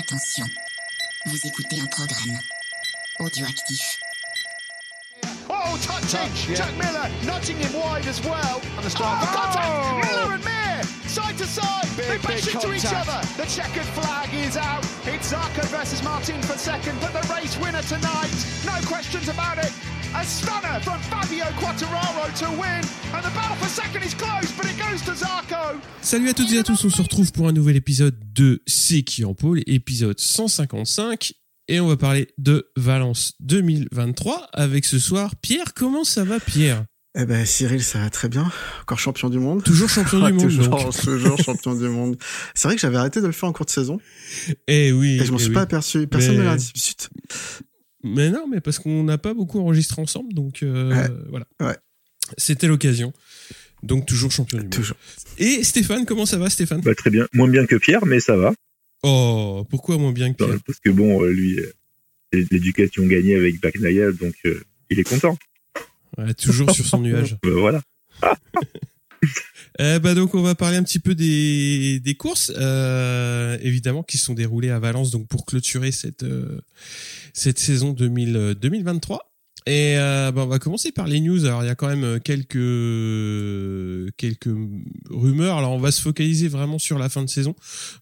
Attention, vous écoutez un programme audioactif. Oh, touching! Touch, yeah. Jack Miller nudging him wide as well. And the start. Oh, contact! Oh! Miller and Mir, side to side. Big, they bash into each contact. other. The checkered flag is out. It's Zarco versus Martin for second, but the race winner tonight, no questions about it. A stunner from Fabio Quattararo to win, and the battle for second is close, but it goes to Zarco. Salut à toutes et à tous, on se retrouve pour un nouvel épisode de C'est qui en pôle, épisode 155, et on va parler de Valence 2023 avec ce soir Pierre. Comment ça va Pierre? Eh ben Cyril, ça va très bien. Encore champion du monde. Toujours champion du monde. toujours, toujours champion du monde. C'est vrai que j'avais arrêté de le faire en cours de saison Eh oui. et je m'en eh suis oui. pas aperçu. Personne Mais- ne l'a dit. Mais non, mais parce qu'on n'a pas beaucoup enregistré ensemble, donc euh, Ouais. voilà. Ouais. C'était l'occasion. Donc toujours champion du monde. Toujours. Et Stéphane, comment ça va Stéphane? Bah, très bien. Moins bien que Pierre, mais ça va. Oh, pourquoi moins bien que Pierre? Parce que bon, euh, lui, euh, l'éducation gagnée avec Bagnaia, donc euh, il est content. Ouais, Toujours sur son nuage. Bah, voilà. Eh bah donc on va parler un petit peu des, courses euh, évidemment qui sont déroulées à Valence donc pour clôturer cette euh, cette saison 2000, euh, 2023 et euh, bah, on va commencer par les news alors il y a quand même quelques quelques rumeurs alors on va se focaliser vraiment sur la fin de saison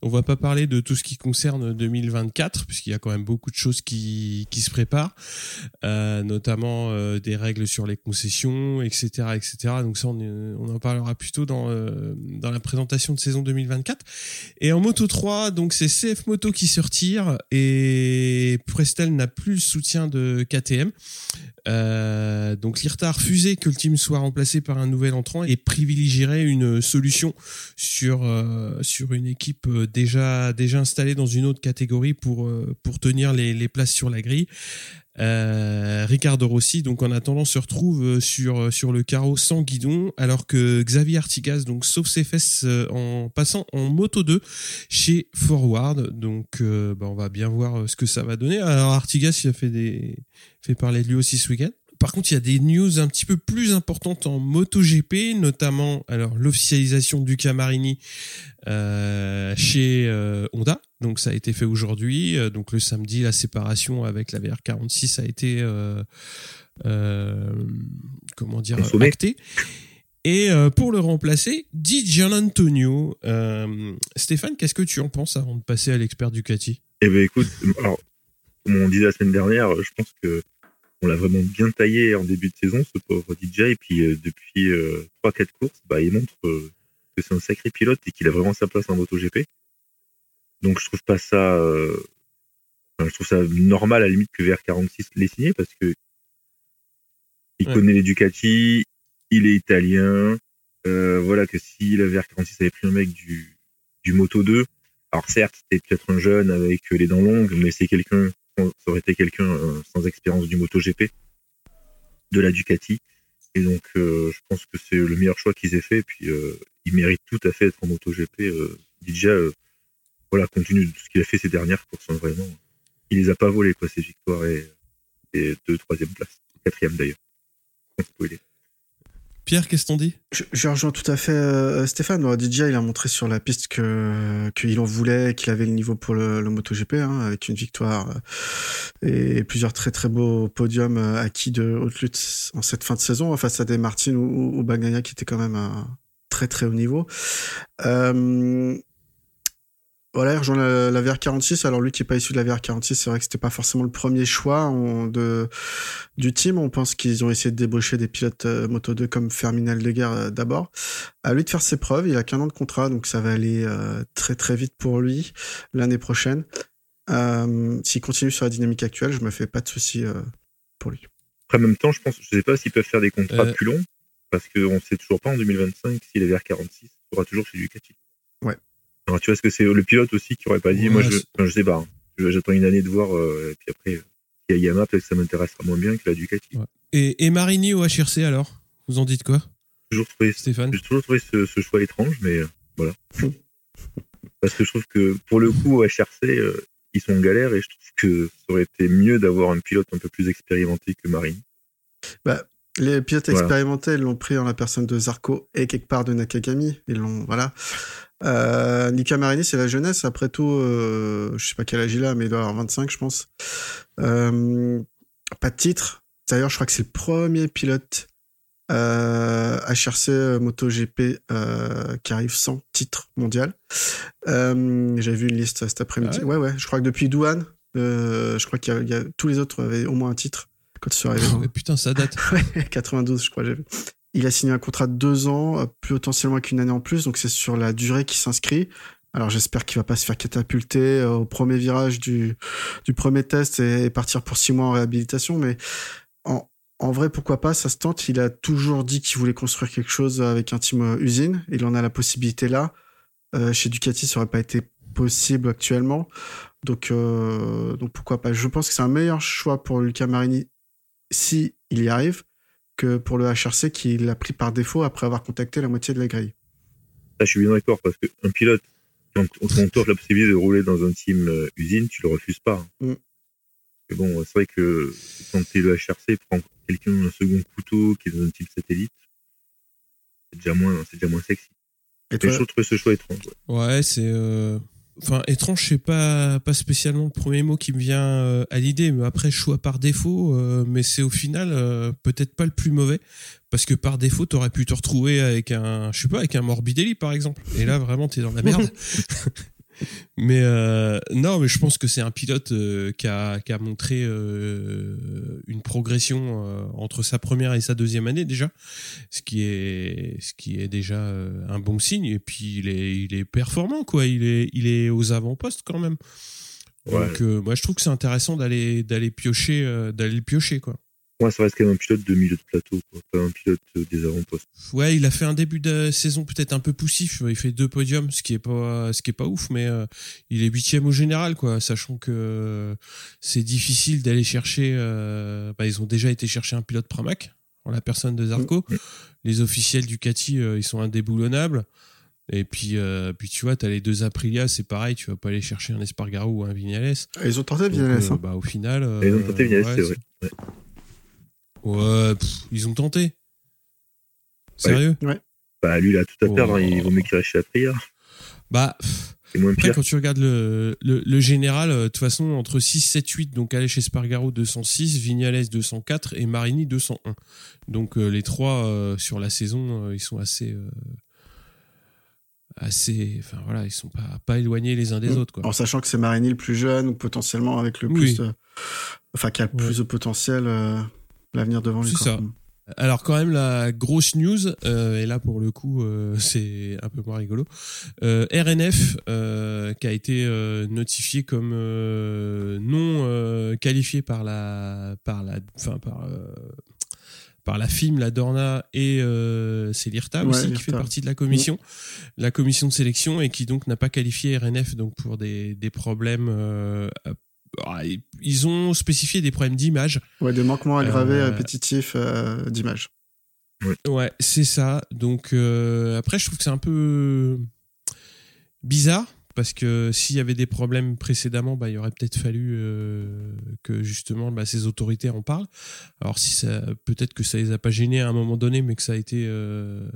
on va pas parler de tout ce qui concerne 2024 puisqu'il y a quand même beaucoup de choses qui qui se préparent euh, notamment euh, des règles sur les concessions, etc., etc. Donc ça, on, on en parlera plutôt dans euh, dans la présentation de saison 2024. Et en Moto 3, donc c'est CF Moto qui se retire et Prestel n'a plus le soutien de KTM. Euh, donc l'IRTA a refusé que le team soit remplacé par un nouvel entrant et privilégierait une solution sur euh, sur une équipe euh, déjà déjà installée dans une autre catégorie pour pour tenir les places sur la grille. Euh, Ricardo Rossi, donc en attendant, se retrouve euh, sur euh, sur le carreau sans guidon, alors que Xavier Artigas, donc sauf ses fesses en passant en moto 2 chez Forward. Donc, bah, on va bien voir ce que ça va donner. Alors Artigas, il a fait des fait parler de lui aussi ce week-end. Par contre, il y a des news un petit peu plus importantes en MotoGP, notamment alors l'officialisation du Camarini chez Honda. Donc ça a été fait aujourd'hui. Euh, Donc le samedi, la séparation avec la VR46 a été euh, euh, comment dire actée. Et euh, pour le remplacer, Di Gianantonio. Euh, Stéphane, qu'est-ce que tu en penses avant de passer à l'expert Ducati? Eh ben écoute, alors, comme on disait la semaine dernière, euh, je pense que on l'a vraiment bien taillé en début de saison, ce pauvre DJ. Et puis euh, depuis euh, trois, quatre courses, bah, il montre euh, que c'est un sacré pilote et qu'il a vraiment sa place en MotoGP. Donc je trouve pas ça, euh, je trouve ça normal à la limite que VR46 l'ait signé parce que il Ouais. connaît les Ducati, il est italien. Euh, voilà que si la VR46 avait pris un mec du du Moto 2, alors certes c'était peut-être un jeune avec les dents longues, mais c'est quelqu'un, ça aurait été quelqu'un euh, sans expérience du MotoGP, de la Ducati. Et donc euh, je pense que c'est le meilleur choix qu'ils aient fait. Et puis euh, il mérite tout à fait d'être en MotoGP. Euh, déjà, euh, voilà, compte tenu de tout ce qu'il a fait ces dernières courses, hein, vraiment, il les a pas volées quoi, ces victoires et, et deux, troisième place, quatrième d'ailleurs. Pierre, qu'est-ce qu'on dit Je, je rejoins tout à fait euh, Stéphane. Bon, DJ, il a montré sur la piste que qu'il en voulait, qu'il avait le niveau pour le, le MotoGP, hein, avec une victoire euh, et plusieurs très très beaux podiums euh, acquis de haute lutte en cette fin de saison face à des Martin ou, ou, ou Bagnaia qui étaient quand même à très très haut niveau. Euh, voilà, il rejoint la, la VR46. Alors lui qui est pas issu de la VR46, c'est vrai que c'était pas forcément le premier choix on- de du team. On pense qu'ils ont essayé de débaucher des pilotes euh, Moto 2 comme Fermin Aldeguer euh, d'abord. À lui de faire ses preuves. Il a qu'un an de contrat, donc ça va aller euh, très très vite pour lui l'année prochaine. Euh, S'il continue sur la dynamique actuelle, je me fais pas de soucis euh, pour lui. Après, en même temps, je pense, je sais pas s'ils peuvent faire des contrats Euh. plus longs, parce qu'on sait toujours pas en 2025 si la VR46 sera toujours chez Ducati. Alors, tu vois, est-ce que c'est le pilote aussi qui aurait pas dit, Ouais, moi, je, enfin, je sais pas, hein. J'attends une année de voir, euh, et puis après, euh, il y a Yamaha, peut-être que ça m'intéressera moins bien que la Ducati. Ouais. et, et Marini au HRC alors? Vous en dites quoi? J'ai toujours trouvé, Stéphane? j'ai toujours trouvé ce, ce choix étrange, mais euh, voilà. parce que je trouve que, pour le coup, au HRC, euh, ils sont en galère, et je trouve que ça aurait été mieux d'avoir un pilote un peu plus expérimenté que Marini. Les pilotes Voilà. expérimentés l'ont pris en la personne de Zarco et quelque part de Nakagami. Ils l'ont, voilà. Euh, Nika Marini, c'est la jeunesse. Après tout, euh, je sais pas quel âge il a, mais il doit avoir 25, je pense. Euh, pas de titre. D'ailleurs, je crois que c'est le premier pilote euh, HRC euh, MotoGP euh, qui arrive sans titre mondial. Euh, J'avais vu une liste cet après-midi. Ah ouais, ouais. Je crois que depuis Douane, je crois qu'il y, a- il y a tous les autres avaient au moins un titre quand ils sont arrivés. Ouais, putain, ça date. Ouais, 92, je crois. j'ai vu. Il a signé un contrat de deux ans, euh, potentiellement avec une année en plus, donc c'est sur la durée qui s'inscrit. Alors j'espère qu'il va pas se faire catapulter euh, au premier virage du, du premier test et, et partir pour six mois en réhabilitation, mais en, en vrai, pourquoi pas, ça se tente. Il a toujours dit qu'il voulait construire quelque chose avec un team euh, usine. Il en a la possibilité là. Euh, chez Ducati, ça aurait pas été possible actuellement. Donc, euh, donc pourquoi pas. Je pense que c'est un meilleur choix pour Luca Marini si il y arrive que pour le HRC qui l'a pris par défaut après avoir contacté la moitié de la grille. Ça, je suis bien d'accord parce qu'un pilote, quand on t'offre la possibilité de rouler dans un team euh, usine, tu le refuses pas. Mm. Mais bon, c'est vrai que quand t'es le HRC, prendre quelqu'un un second couteau qui est dans un team satellite, c'est déjà moins, c'est déjà moins sexy. Et toi, je trouve ce choix étrange. ouais. Ouais, c'est. euh, Enfin, étrange, c'est pas pas spécialement le premier mot qui me vient euh, à l'idée, mais après choix par défaut, euh, mais c'est au final euh, peut-être pas le plus mauvais parce que par défaut, t'aurais pu te retrouver avec un, je sais pas, avec un Morbidelli par exemple. Et là, vraiment, t'es dans la merde. mais euh, non, mais je pense que c'est un pilote euh, qui a qui a montré euh, une progression entre sa première et sa deuxième année déjà, ce qui est ce qui est déjà un bon signe. Et puis il est il est performant quoi. Il est il est aux avant-postes quand même. Ouais. Donc moi je trouve que c'est intéressant d'aller d'aller piocher d'aller le piocher quoi. Moi, ça reste quand même un pilote de milieu de plateau, quoi. pas un pilote euh, des avant-postes. Ouais, il a fait un début de saison peut-être un peu poussif. Il fait deux podiums, ce qui est pas, ce qui est pas ouf, mais euh, il est huitième au général, quoi. Sachant que euh, c'est difficile d'aller chercher. euh, bah, ils ont déjà été chercher un pilote Pramac en la personne de Zarco. Mm. Les officiels Ducati, euh, ils sont indéboulonnables. Et puis, euh, puis tu vois, t'as les deux Aprilia, c'est pareil. Tu vas pas aller chercher un Espargaro ou un Vignales. ils ont tenté Vignales. euh, hein. bah, au final. euh, ils ont tenté Vignales, ouais, c'est vrai. Ouais. Ouais, pff, ils ont tenté. Sérieux Bah, lui, il a tout à Oh. perdre, hein. il vaut mieux qu'il reste chez Aprilia. Bah, pff, C'est moins après, pire. quand tu regardes le, le, le général, euh, de toute façon, entre 6, 7, 8, donc Aleix Espargaro 206, Vignales 204 et Marini 201. Donc euh, les trois euh, sur la saison, euh, ils sont assez. euh, assez. Enfin voilà, ils sont pas, pas éloignés les uns des Mm. autres, quoi. En sachant que c'est Marini le plus jeune ou potentiellement avec le Oui. plus. de- Enfin, qui a le Ouais. plus de potentiel, euh, l'avenir devant lui. C'est ça. Alors quand même la grosse news euh, et là pour le coup euh, c'est un peu moins rigolo. Euh, RNF qui a été notifié comme non qualifié par la par la enfin par par la FIM, la Dorna et euh, c'est l'IRTA Ouais, aussi qui fait partie de la commission, la commission de sélection et qui donc n'a pas qualifié RNF donc pour des, des problèmes. euh, ils ont spécifié des problèmes d'image. Ouais, des manquements aggravés, Euh, répétitifs euh, d'image. Ouais, c'est ça. Donc euh, après, je trouve que c'est un peu bizarre parce que s'il y avait des problèmes précédemment, bah, il aurait peut-être fallu euh, que justement bah, ces autorités en parlent. Alors si ça, peut-être que ça les a pas gênés à un moment donné, mais que ça a été, euh,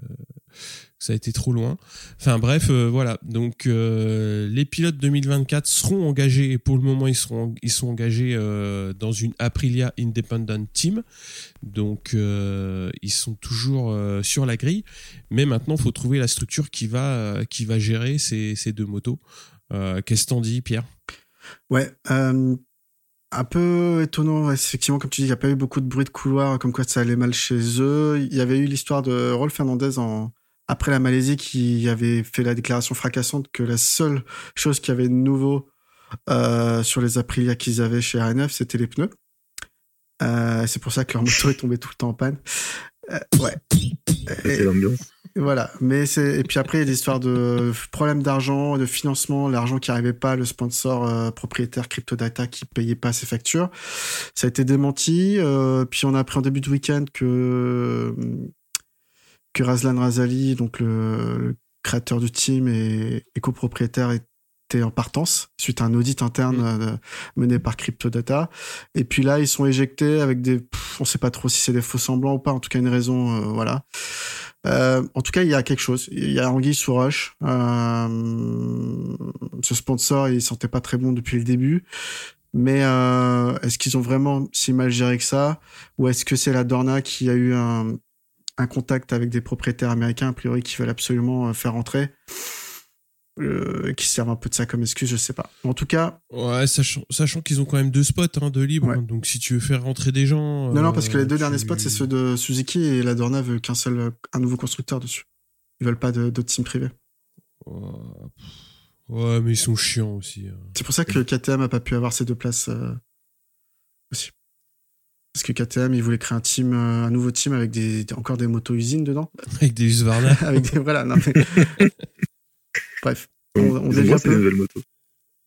ça a été trop loin. Enfin bref, euh, voilà. Donc euh, les pilotes 2024 seront engagés et pour le moment ils ils sont engagés euh, dans une Aprilia Independent Team. Donc ils sont toujours sur la grille, mais maintenant faut trouver la structure qui va qui va gérer ces, ces deux motos. Qu'est-ce que t'en dis, Pierre? Ouais. un peu étonnant, effectivement, comme tu dis, il n'y a pas eu beaucoup de bruit de couloir, comme quoi ça allait mal chez eux. Il y avait eu l'histoire de Rolf Fernandez en, après la Malaisie qui avait fait la déclaration fracassante que la seule chose qui avait de nouveau euh, sur les Aprilia qu'ils avaient chez RNF, c'était les pneus. Euh, c'est pour ça que leur moto est tombée tout le temps en panne. Euh, ouais. C'est l'ambiance. Voilà, mais c'est et puis après il y a des histoires de problèmes d'argent, de financement, l'argent qui arrivait pas, le sponsor euh, propriétaire CryptoData qui payait pas ses factures. Ça a été démenti. euh, puis on a appris en début de week-end que que Razlan Razali, donc le, le créateur du team et, et copropriétaire, était en partance suite à un audit interne Mm. euh, mené par CryptoData. Et puis là, ils sont éjectés avec des, pff, on sait pas trop si c'est des faux semblants ou pas. En tout cas, une raison, euh, voilà. Euh, en tout cas, il y a quelque chose. Il y a Anguille sous roche. Euh, ce sponsor, il sentait pas très bon depuis le début. Mais euh, est-ce qu'ils ont vraiment si mal géré que ça? Ou est-ce que c'est la Dorna qui a eu un, un contact avec des propriétaires américains, a priori, qui veulent absolument euh, faire entrer euh, qui servent un peu de ça comme excuse, je sais pas. En tout cas, Ouais, sachant, sachant qu'ils ont quand même deux spots hein, de libre. Ouais. hein. donc si tu veux faire rentrer des gens. non, non, euh, parce que les deux tu- derniers spots, c'est ceux de Suzuki et la Dorna veut qu'un seul, euh, un nouveau constructeur dessus. Ils veulent pas d'autres teams privés. Ouais, mais ils sont chiants aussi. hein. C'est pour ça que KTM a pas pu avoir ces deux places euh, aussi. Parce que KTM, ils voulaient créer un team, euh, un nouveau team avec des, encore des motos usines dedans. Avec des Husqvarna. avec des, voilà, non, mais- Bref. On- on dévie un c'est peu. des nouvelles motos.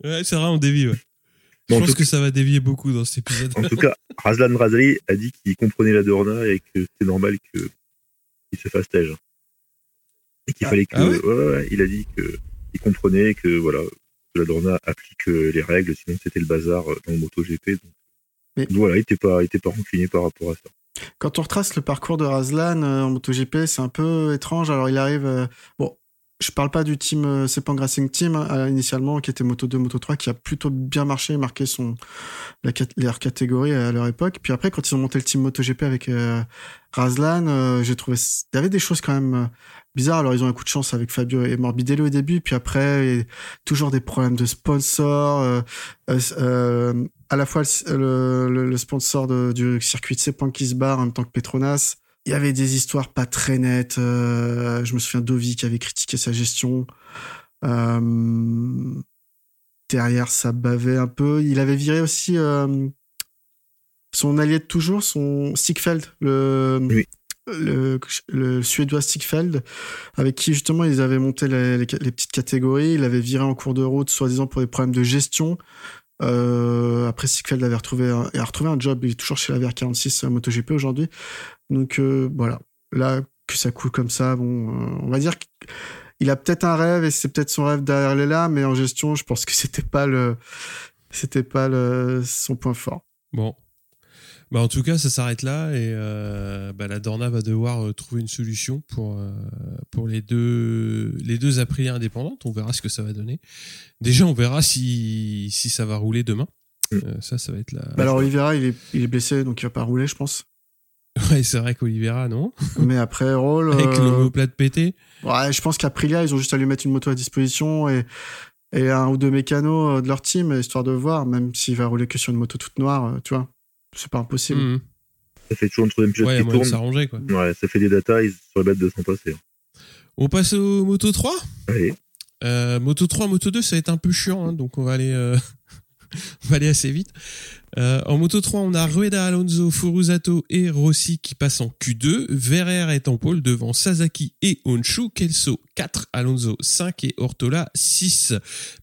ouais, c'est vrai, on dévie, ouais. Je Bon, pense que ça va dévier beaucoup dans cet épisode. En tout cas, Razlan Razali a dit qu'il comprenait la Dorna et que c'est normal que qu'il se fasse tège. Et qu'il Ah, fallait que. ah ouais ouais, ouais, ouais, il a dit que il comprenait que voilà que la Dorna applique les règles, sinon c'était le bazar euh, dans le MotoGP. Donc, Mais- voilà, il était pas, il était pas rancunier par rapport à ça. Quand on retrace le parcours de Razlan euh, en MotoGP, c'est un peu étrange. Alors il arrive, euh, bon, je parle pas du team euh, Sepang Racing Team hein, initialement, qui était Moto 2, Moto 3, qui a plutôt bien marché, marqué son la, leur catégorie à leur époque. Puis après, quand ils ont monté le team MotoGP avec euh, Razlan, euh, j'ai trouvé il y avait des choses quand même euh, bizarres. Alors ils ont un coup de chance avec Fabio et Morbidelli au début, puis après a toujours des problèmes de sponsors. euh, euh, euh, à la fois le, le- le sponsor de- du circuit de Sepang qui se barre en même temps que Petronas. Il y avait des histoires pas très nettes. euh, je me souviens Dovi qui avait critiqué sa gestion. Euh, derrière, ça bavait un peu. Il avait viré aussi euh, son allié de toujours, son Stigfeld, le, Oui. le, le suédois Stigfeld, avec qui justement ils avaient monté les, les- les petites catégories. Il avait viré en cours de route, soi-disant pour des problèmes de gestion. Euh, après, Stigfeld avait retrouvé un, a retrouvé un job. Il est toujours chez la VR46 MotoGP aujourd'hui. Donc euh, voilà, là que ça coule comme ça, bon, euh, on va dire qu'il a peut-être un rêve et c'est peut-être son rêve derrière les là, mais en gestion, je pense que c'était pas le, c'était pas le son point fort. Bon. Bah, en tout cas, ça s'arrête là et euh, bah, la Dorna va devoir euh, trouver une solution pour euh, pour les deux les deux Aprilia indépendantes. On verra ce que ça va donner. Déjà, on verra si si ça va rouler demain. Mm. Euh, ça, ça va être la. Bah alors Oliveira, il est, il est blessé, donc il va pas rouler, je pense. Ouais, c'est vrai qu'Olivera, non Mais après Roll, Avec l'homoplate pété. ouais, je pense qu'Aprilia, ils ont juste à lui mettre une moto à disposition et et un ou deux mécanos de leur team, histoire de voir, même s'il va rouler que sur une moto toute noire, tu vois, c'est pas impossible. Mhm. Ça fait toujours un troisième pilote Ouais, qui tourne. s'arranger quoi. Ouais, ça fait des data, ils seraient bêtes de s'en passer. On passe au Moto 3 Allez, Euh, Moto 3, Moto 2, ça va être un peu chiant, hein, donc on va aller, euh, on va aller assez vite. Euh, en Moto 3, on a Rueda, Alonso, Furusato et Rossi qui passent en Q2. Verrer est en pôle devant Sasaki et Honshu. Kelso 4, Alonso 5 et Ortola 6.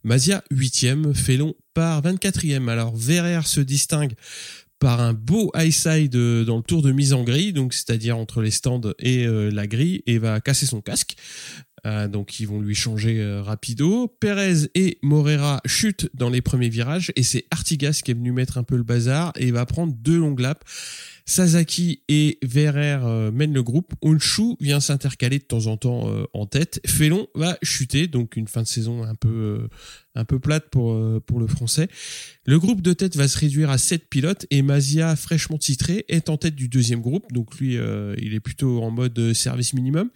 Mazia 8e, Felon par 24e. Alors Verrer se distingue par un beau high side euh, dans le tour de mise en grille, donc c'est-à-dire entre les stands et euh, la grille, et va casser son casque. Euh, donc ils vont lui changer euh, rapido. Perez et Morera chutent dans les premiers virages et c'est Artigas qui est venu mettre un peu le bazar et va prendre deux longues laps. Sasaki et Verrer euh, mènent le groupe. Honshu vient s'intercaler de temps en temps euh, en tête. Felon va chuter, donc une fin de saison un peu euh, un peu plate pour pour le français. Le groupe de tête va se réduire à 7 pilotes et Mazia, fraîchement titré, est en tête du deuxième groupe. Donc lui, il est plutôt en mode service minimum.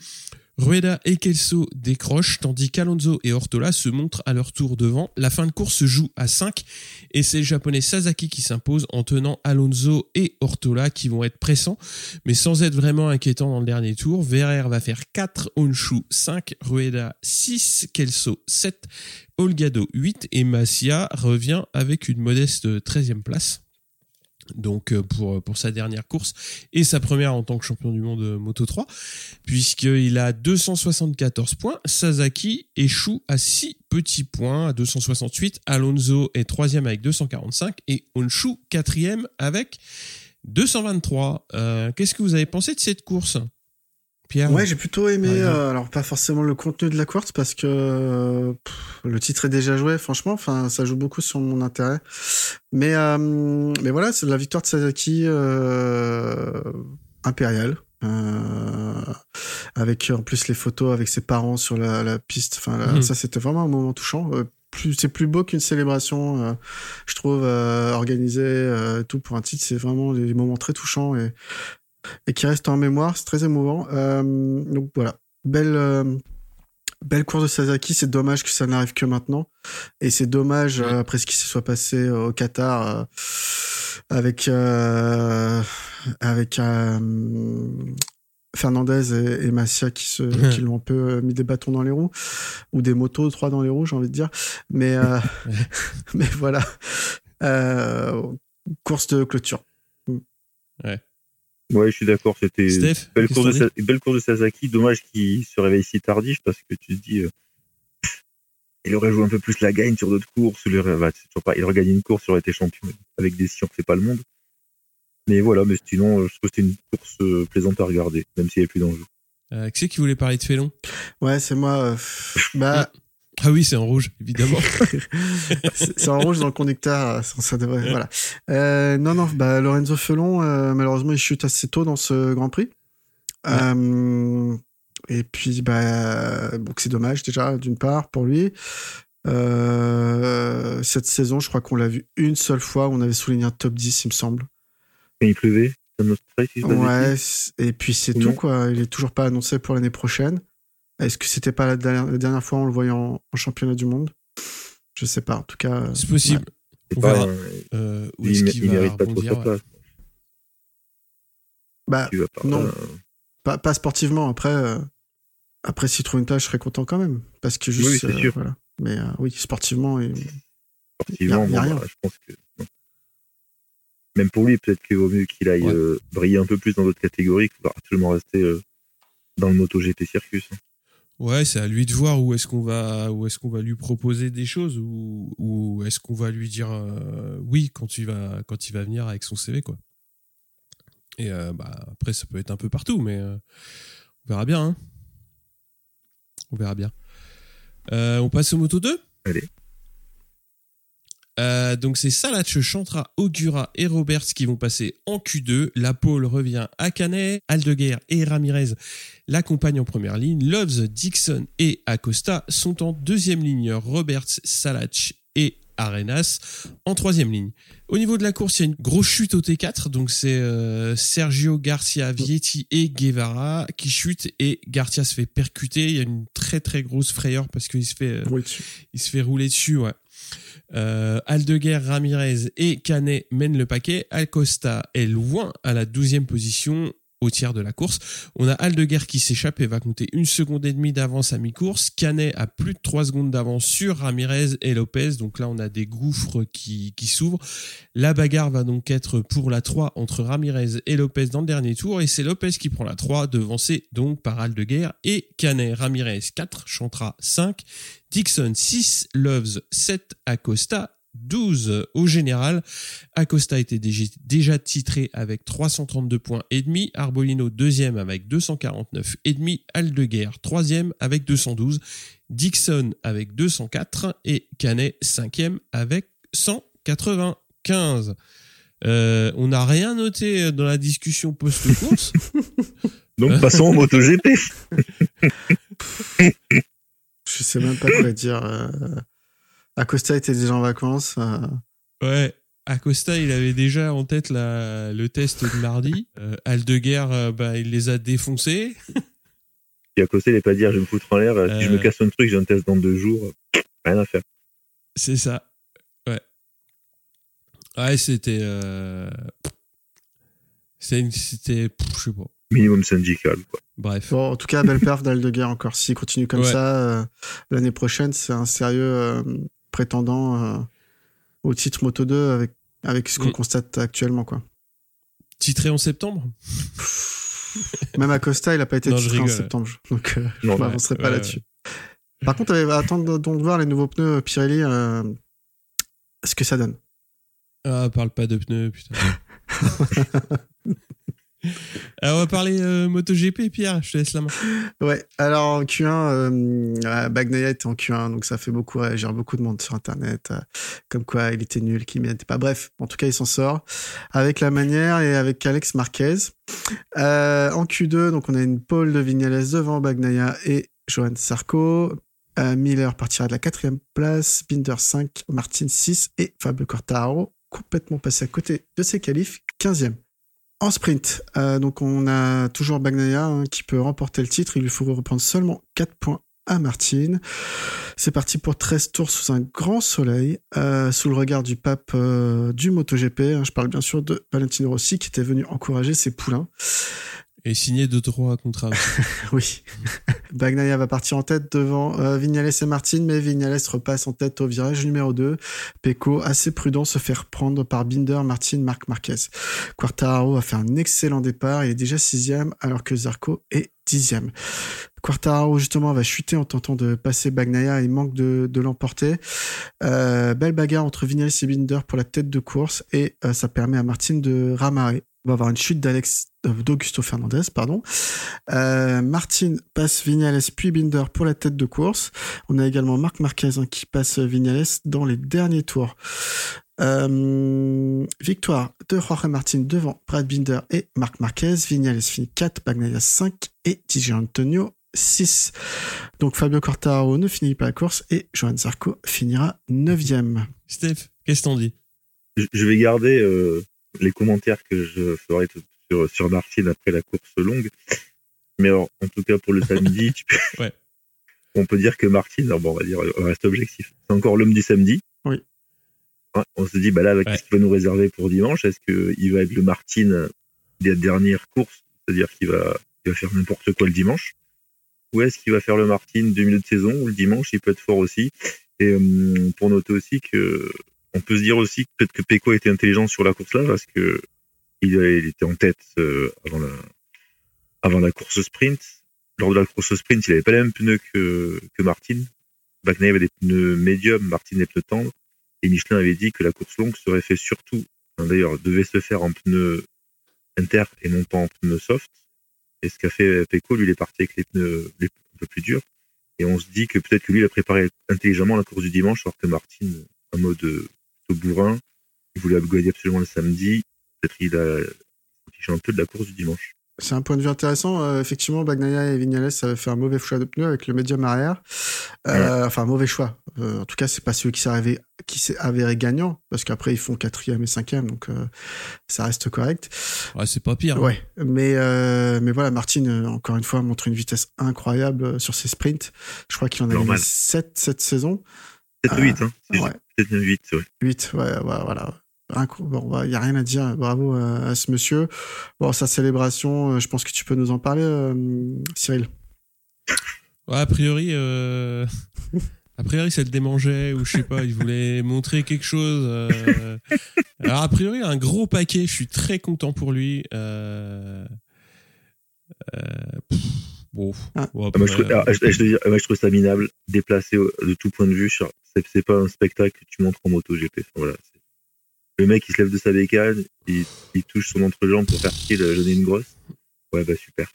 Rueda et Kelso décrochent, tandis qu'Alonso et Ortola se montrent à leur tour devant. La fin de course se joue à 5 et c'est le japonais Sasaki qui s'impose en tenant Alonso et Ortola qui vont être pressants, mais sans être vraiment inquiétants dans le dernier tour. Verrer va faire 4, Honshu 5, Rueda 6, Kelso 7, Olgado 8 et Massia revient avec une modeste 13e place. Donc euh, pour pour sa dernière course et sa première en tant que champion du monde euh, Moto 3 puisqu'il a 274 points, Sasaki échoue à 6 petits points. À 268, Alonso est troisième avec 245 et Honshu quatrième avec 223. Euh, Qu'est-ce que vous avez pensé de cette course? Pierre Ouais, j'ai plutôt aimé, euh, alors pas forcément le contenu de la course parce que pff, le titre est déjà joué, franchement, enfin ça joue beaucoup sur mon intérêt. Mais euh, mais voilà, c'est la victoire de Sasaki euh, impériale. euh, avec en plus les photos avec ses parents sur la, la piste, enfin là, Mhm. ça c'était vraiment un moment touchant. Euh, c'est plus beau qu'une célébration, euh, je trouve, euh, organisée, euh, tout pour un titre. C'est vraiment des moments très touchants et, et qui restent en mémoire. C'est très émouvant. Euh, donc voilà, belle, euh, belle course de Sasaki. C'est dommage que ça n'arrive que maintenant. Et c'est dommage, Ouais. euh, après ce qui se soit passé au Qatar, euh, avec, euh, avec euh, Fernandez et, et Massia qui, se, qui l'ont un peu mis des bâtons dans les roues, ou des motos, trois dans les roues, j'ai envie de dire. Mais, mais voilà. Course de clôture. Ouais, je suis d'accord. C'était Steph belle course, de belle course Sasaki. Dommage qu'il se réveille si tardif parce que tu te dis, euh, il aurait joué un peu plus la gagne sur d'autres courses. Il aurait, bah, c'est toujours pas, il aurait gagné une course, il aurait été champion. Avec des si on fait pas le monde. Mais voilà, mais sinon, euh, je trouve que c'était une course euh, plaisante à regarder, même s'il n'y avait plus d'enjeu. Euh, Qui c'est qui voulait parler de Félon? Ouais, c'est moi. euh, bah, Ah oui, c'est en rouge, évidemment. c'est en rouge dans le conducteur. Ça, ça devrait, voilà. Euh, non, non, bah, Lorenzo Felon, euh, malheureusement, il chute assez tôt dans ce Grand Prix. Euh, et puis, bah, c'est dommage déjà, d'une part, pour lui. Euh, cette saison, je crois qu'on l'a vu une seule fois. On avait souligné un top 10, il me semble. Quand il pleuvait, si Ouais, et puis c'est tout, quoi. Il est toujours pas annoncé pour l'année prochaine. Est-ce que c'était pas la dernière, la dernière fois on le voyait en, en championnat du monde? Je sais pas, en tout cas. euh, C'est possible. C'est on pas, verra. euh, Euh, où il, est-ce il qu'il va mérite pas trop ouais. place. Bah, Tu vas pas, non. euh, pas, pas sportivement. Après, euh, après s'il trouve une place, je serais content quand même. Parce que juste. Oui, c'est euh, sûr. Voilà. Mais euh, oui, sportivement. il- sportivement, Y a- y a bon, rien. bah, je pense que non. même pour lui, peut-être qu'il vaut mieux qu'il aille Ouais. euh, briller un peu plus dans d'autres catégories, qu'il va absolument rester euh, dans le MotoGP Circus. Ouais, c'est à lui de voir où est-ce qu'on va, où est-ce qu'on va lui proposer des choses ou, est-ce qu'on va lui dire euh, oui quand il va, venir avec son CV quoi. Et euh, bah après ça peut être un peu partout, mais euh, on verra bien. hein. On verra bien. On passe au Moto 2 Allez. Euh, donc c'est Salatch, Chantra, Ogura et Roberts qui vont passer en Q2. La pole revient à Canet. Aldeguer et Ramirez l'accompagnent en première ligne. Loves, Dixon et Acosta sont en deuxième ligne. Roberts, Salatch et Arenas en troisième ligne. Au niveau de la course, il y a une grosse chute au T4. Donc c'est euh, Sergio Garcia, Vietti et Guevara qui chutent et Garcia se fait percuter. Il y a une très très grosse frayeur parce qu'il se fait euh, il se fait rouler dessus, ouais. Euh, Aldeguer, Ramirez et Canet mènent le paquet. Alcosta est loin à la 12e position au tiers de la course. On a Aldeguer qui s'échappe et va compter une seconde et demie d'avance à mi-course. Canet a plus de 3 secondes d'avance sur Ramirez et Lopez. Donc là, on a des gouffres qui, s'ouvrent. La bagarre va donc être pour la 3 entre Ramirez et Lopez dans le dernier tour. Et c'est Lopez qui prend la 3, devancé donc par Aldeguer et Canet. Ramirez 4, Chantra 5, Dixon 6, Loves 7, Acosta 12 au général. Acosta était déjà, titré avec 332 points et demi, Arbolino deuxième avec 249 et demi, Aldeguer troisième avec 212, Dixon avec 204 et Canet cinquième avec 195. Euh, on n'a rien noté dans la discussion post-course. Donc passons au MotoGP. Je sais même pas quoi dire. Euh. Acosta était déjà en vacances. euh. Ouais. Acosta, il avait déjà en tête la, le test de mardi. Euh, Aldeguer, euh, bah, il les a défoncés. À côté, il n'est pas dire je vais me foutre en l'air. Si je Euh. me casse un truc, j'ai un test dans deux jours. Rien à faire. C'est ça. Ouais. Ouais, c'était. Euh... c'est une- C'était. pff, Je sais pas. Minimum syndical. Quoi. Bref. Bon, en tout cas, belle perf d'Aldeguer encore. S'il continue comme Ouais. ça, euh, l'année prochaine, c'est un sérieux euh, prétendant euh, au titre Moto 2 avec, avec ce qu'on constate actuellement. Quoi. Titré en septembre? Même Acosta, il n'a pas été Non, titré en septembre. Donc, euh, je Non, m'avancerai ouais, pas ouais, là-dessus. Par contre, on va attendre donc de voir les nouveaux pneus Pirelli, euh, ce que ça donne. Ah, parle pas de pneus, putain. Alors, on va parler euh, MotoGP, Pierre, je te laisse la main. Ouais, alors en Q1, euh, Bagnaia était en Q1, donc ça fait beaucoup réagir beaucoup de monde sur Internet, euh, comme quoi il était nul, qu'il méritait pas. Bref, en tout cas, il s'en sort avec la manière et avec Alex Marquez. Euh, en Q2, donc on a une pole de Vignales devant Bagnaia et Johan Sarko. Euh, Miller partira de la quatrième place, Binder 5, Martin 6 et Fabio Quartararo complètement passé à côté de ses qualifs, 15e. En sprint, euh, donc on a toujours Bagnaia hein, qui peut remporter le titre. Il lui faut reprendre seulement 4 points à Martine. C'est parti pour 13 tours sous un grand soleil, euh, sous le regard du pape euh, du MotoGP. Hein. Je parle bien sûr de Valentino Rossi qui était venu encourager ses poulains. Et signé de droit contrat. oui. Bagnaia va partir en tête devant euh, Vignales et Martin, mais Vignales repasse en tête au virage numéro 2. Pecco, assez prudent, se fait reprendre par Binder, Martin, Marc Marquez. Quartararo a fait un excellent départ, il est déjà sixième, alors que Zarco est dixième. Quartararo, justement, va chuter en tentant de passer Bagnaia et manque de, de l'emporter. Euh, belle bagarre entre Vignales et Binder pour la tête de course, et euh, ça permet à Martin de ramarrer. On va avoir une chute d'Alex d'Augusto Fernandez, pardon. Euh, Martin passe Vignales puis Binder pour la tête de course. On a également Marc Marquez hein, qui passe Vignales dans les derniers tours. Euh, victoire de Jorge Martin devant Brad Binder et Marc Marquez. Vignales finit 4, Bagnaia 5 et DJ Antonio 6. Donc Fabio Quartararo ne finit pas la course et Johan Zarco finira 9e. Steph, qu'est-ce qu'on dit je, je vais garder euh, les commentaires que je ferai sur, sur Martin après la course longue. Mais alors, en tout cas, pour le samedi, tu peux- Ouais. on peut dire que Martin, alors bon, on va dire, on reste objectif. C'est encore l'homme du samedi. Oui. Ouais, on se dit, bah là, Ouais. qu'est-ce qu'il va nous réserver pour dimanche? Est-ce qu'il va être le Martin des dernières courses? C'est-à-dire qu'il va, il va faire n'importe quoi le dimanche Ou est-ce qu'il va faire le Martin du milieu de saison? Ou le dimanche, il peut être fort aussi Et hum, pour noter aussi que on peut se dire aussi que peut-être que Pecco était intelligent sur la course là parce que il, était en tête euh, avant la course sprint. Lors de la course sprint, il avait pas les mêmes pneus que Martin. Bagnaia avait des pneus médiums, Martin des pneus tendres. Et Michelin avait dit que la course longue serait fait surtout, d'ailleurs, devait se faire en pneus inter et non pas en pneus soft. Et ce qu'a fait Pecco, lui, il est parti avec les pneus les- un peu plus durs. Et on se dit que peut-être que lui, il a préparé intelligemment la course du dimanche, alors que Martin, en mode plutôt bourrin, il voulait upgrader absolument le samedi. Peut-être il a fiché un peu de la course du dimanche. C'est un point de vue intéressant. Euh, effectivement, Bagnaia et Vignales avaient fait un mauvais choix de pneus avec le médium arrière. Euh, Enfin, un mauvais choix. Euh, en tout cas, c'est pas celui qui s'est avéré, qui s'est avéré gagnant, parce qu'après ils font quatrième et cinquième, donc euh, ça reste correct. Ouais, c'est pas pire. hein. Ouais, mais euh, mais voilà, Martin encore une fois montre une vitesse incroyable sur ses sprints. Je crois qu'il en a gagné 7 cette saison. Peut-être Ah, 8, hein. C'est Ouais, Peut-être 8, ouais. 8, ouais, ouais, voilà. Bon, il y a rien à dire. Bravo à, à ce monsieur. Bon, sa célébration, euh, je pense que tu peux nous en parler, euh, Cyril. Ouais, a priori, euh... a priori, ça le démangeait ou je sais pas, il voulait montrer quelque chose. euh. Alors a priori, un gros paquet. Je suis très content pour lui. Euh... Euh... pff, Bon. Ah. Ouais, Ah, moi, je, trouve, ah, je- je te dis, moi, je trouve ça minable, déplacé au- de tout point de vue. sur- C'est pas un spectacle que tu montres en moto GP. Voilà, le mec, il se lève de sa bécane, il, il touche son entrejambe pour faire style, euh, j'en ai une grosse. Ouais, bah super.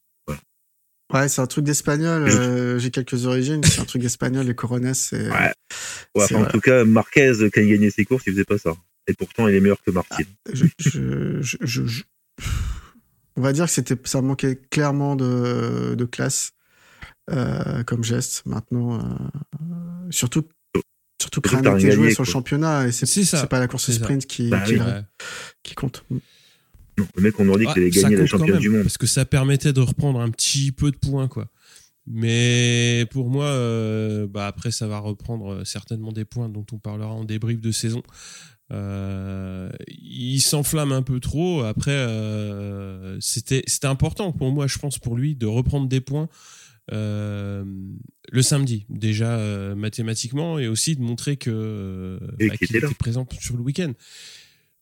Ouais, c'est un truc d'espagnol. Euh, J'ai quelques origines. C'est un truc d'espagnol. Les Coronas, c'est. Ouais. Ouais, C'est enfin, en tout cas, Marquez, quand il gagnait ses courses, il faisait pas ça. Et pourtant, il est meilleur que Martin. je, je, je, je- je- On va dire que c'était, ça manquait clairement de, de classe euh, comme geste. Maintenant, euh, surtout, surtout n'était rien joué sur le championnat et c'est, C'est pas la course ça. sprint qui, Bah qui, oui. ouais. qui compte. Le mec, on aurait dit qu'il allait ça gagner la championne même, du monde. Parce que ça permettait de reprendre un petit peu de points, quoi. Mais pour moi, euh, bah après, ça va reprendre euh, certainement des points dont on parlera en débrief de saison. Euh, il s'enflamme un peu trop. Après, euh, c'était c'était important pour moi, je pense, pour lui, de reprendre des points euh, le samedi, déjà mathématiquement, et aussi de montrer que bah, qu'il était était présent sur le week-end.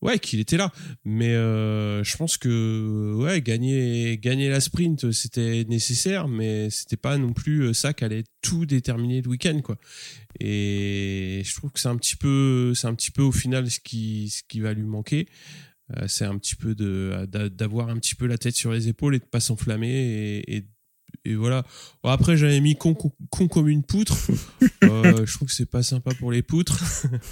Ouais, qu'il était là. Mais euh, je pense que ouais, gagner, gagner la sprint, c'était nécessaire, mais c'était pas non plus euh, ça qui allait tout déterminer le week-end, quoi. Et je trouve que c'est un petit peu, c'est un petit peu au final ce qui, ce qui va lui manquer. Euh, c'est un petit peu de d'avoir un petit peu la tête sur les épaules et de pas s'enflammer et, et, et, voilà. Bon, après j'avais mis con, con, con, comme une poutre. euh, je trouve que c'est pas sympa pour les poutres.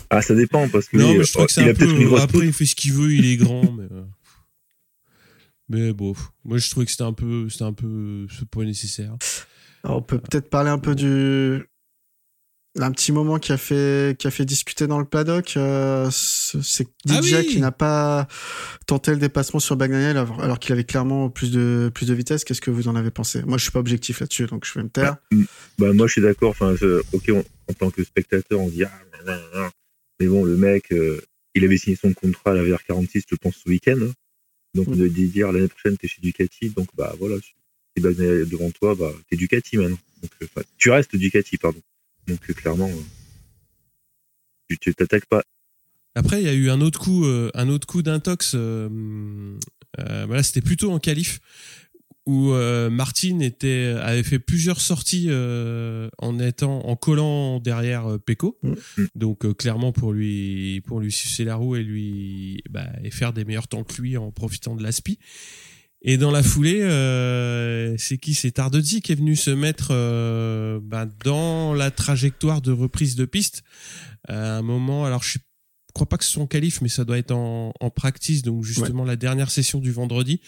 ah ça dépend parce que non, mais je trouve euh, que c'est il un a peut-être une peu. grosse Après poutre. il fait ce qu'il veut, il est grand, mais. euh, Mais bon, moi je trouvais que c'était un peu, c'était un peu, c'est pas nécessaire. Alors, on peut peut-être parler un peu du un petit moment qui a fait qui a fait discuter dans le paddock. euh, c'est DJ Ah oui qui n'a pas tenté le dépassement sur Bagnaia alors, qu'il avait clairement plus de plus de vitesse. Qu'est-ce que vous en avez pensé? Moi, je suis pas objectif là-dessus, donc je vais me taire. Bah moi je suis d'accord. Enfin je- ok on- en tant que spectateur on dit ah, nan, nan. mais bon le mec euh, il avait signé son contrat à la VR46 je pense ce week-end. hein. Donc on Mm. devait dire l'année prochaine t'es chez Ducati donc bah voilà si Bagnaia est devant toi bah t'es Ducati maintenant. Donc euh, tu restes Ducati pardon. Donc euh, clairement euh, tu t'attaques pas. Après, il y a eu un autre coup, euh, un autre coup d'intox. Voilà, c'était plutôt en qualif où euh, Martin était avait fait plusieurs sorties euh, en étant en collant derrière euh, Pecco. Mm. Donc clairement pour lui pour lui sucer la roue et lui bah, et faire des meilleurs temps que lui en profitant de l'aspi. Et dans la foulée, euh, c'est qui? C'est Tardozzi qui est venu se mettre euh, bah, dans la trajectoire de reprise de piste à un moment. Alors je crois pas que ce soit en qualif, mais ça doit être en, en practice, donc justement la dernière session du vendredi,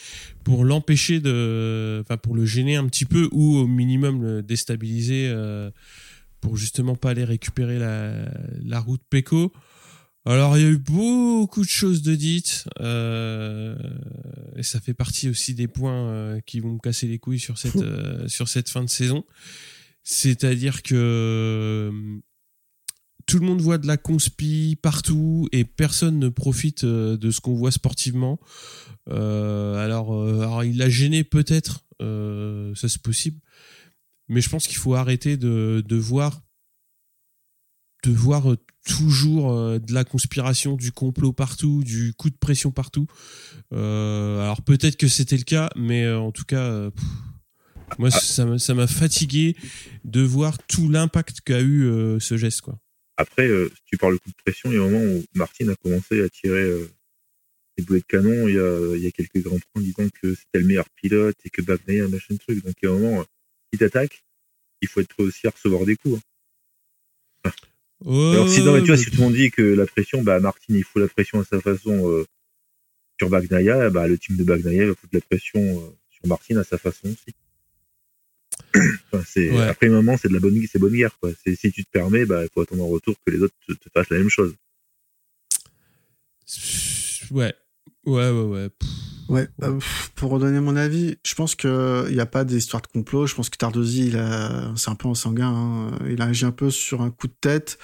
pour l'empêcher de, enfin pour le gêner un petit peu ou au minimum le déstabiliser, euh, pour justement pas aller récupérer la, la route Peco. Alors il y a eu beaucoup de choses de dites, euh, et ça fait partie aussi des points euh, qui vont me casser les couilles sur cette euh, sur cette fin de saison. C'est-à-dire que tout le monde voit de la conspi partout et personne ne profite de ce qu'on voit sportivement. Alors, alors, il l'a gêné peut-être, ça c'est possible, mais je pense qu'il faut arrêter de, de voir de voir toujours euh, de la conspiration, du complot partout, du coup de pression partout. Euh, alors peut-être que c'était le cas, mais euh, en tout cas, pff, moi ça m'a- ça m'a fatigué de voir tout l'impact qu'a eu ce geste, quoi. Après si tu parles de coup de pression il y a un moment où Martin a commencé à tirer des boulets de canon il y a il y a quelques grands points disant que c'était le meilleur pilote et que Bagnaia machin truc donc il y a un moment si t'attaques il faut être aussi à recevoir des coups. hein. Alors si non, mais tu vois, si tout le monde dit que la pression, bah Martin il fout la pression à sa façon euh, sur Bagnaia, bah le team de Bagnaia va foutre la pression euh, sur Martin à sa façon aussi. Enfin, c'est Ouais. après un moment c'est de la bonne c'est bonne guerre quoi. Si tu te permets, bah il faut attendre en retour que les autres te, te fassent la même chose. Ouais. Ouais, ouais, ouais. Pff, Ouais, euh, pff, pour redonner mon avis, je pense que il n'y a pas d'histoire de complot. Je pense que Tardosi, c'est un peu en sanguin. hein. Il a agi un peu sur un coup de tête.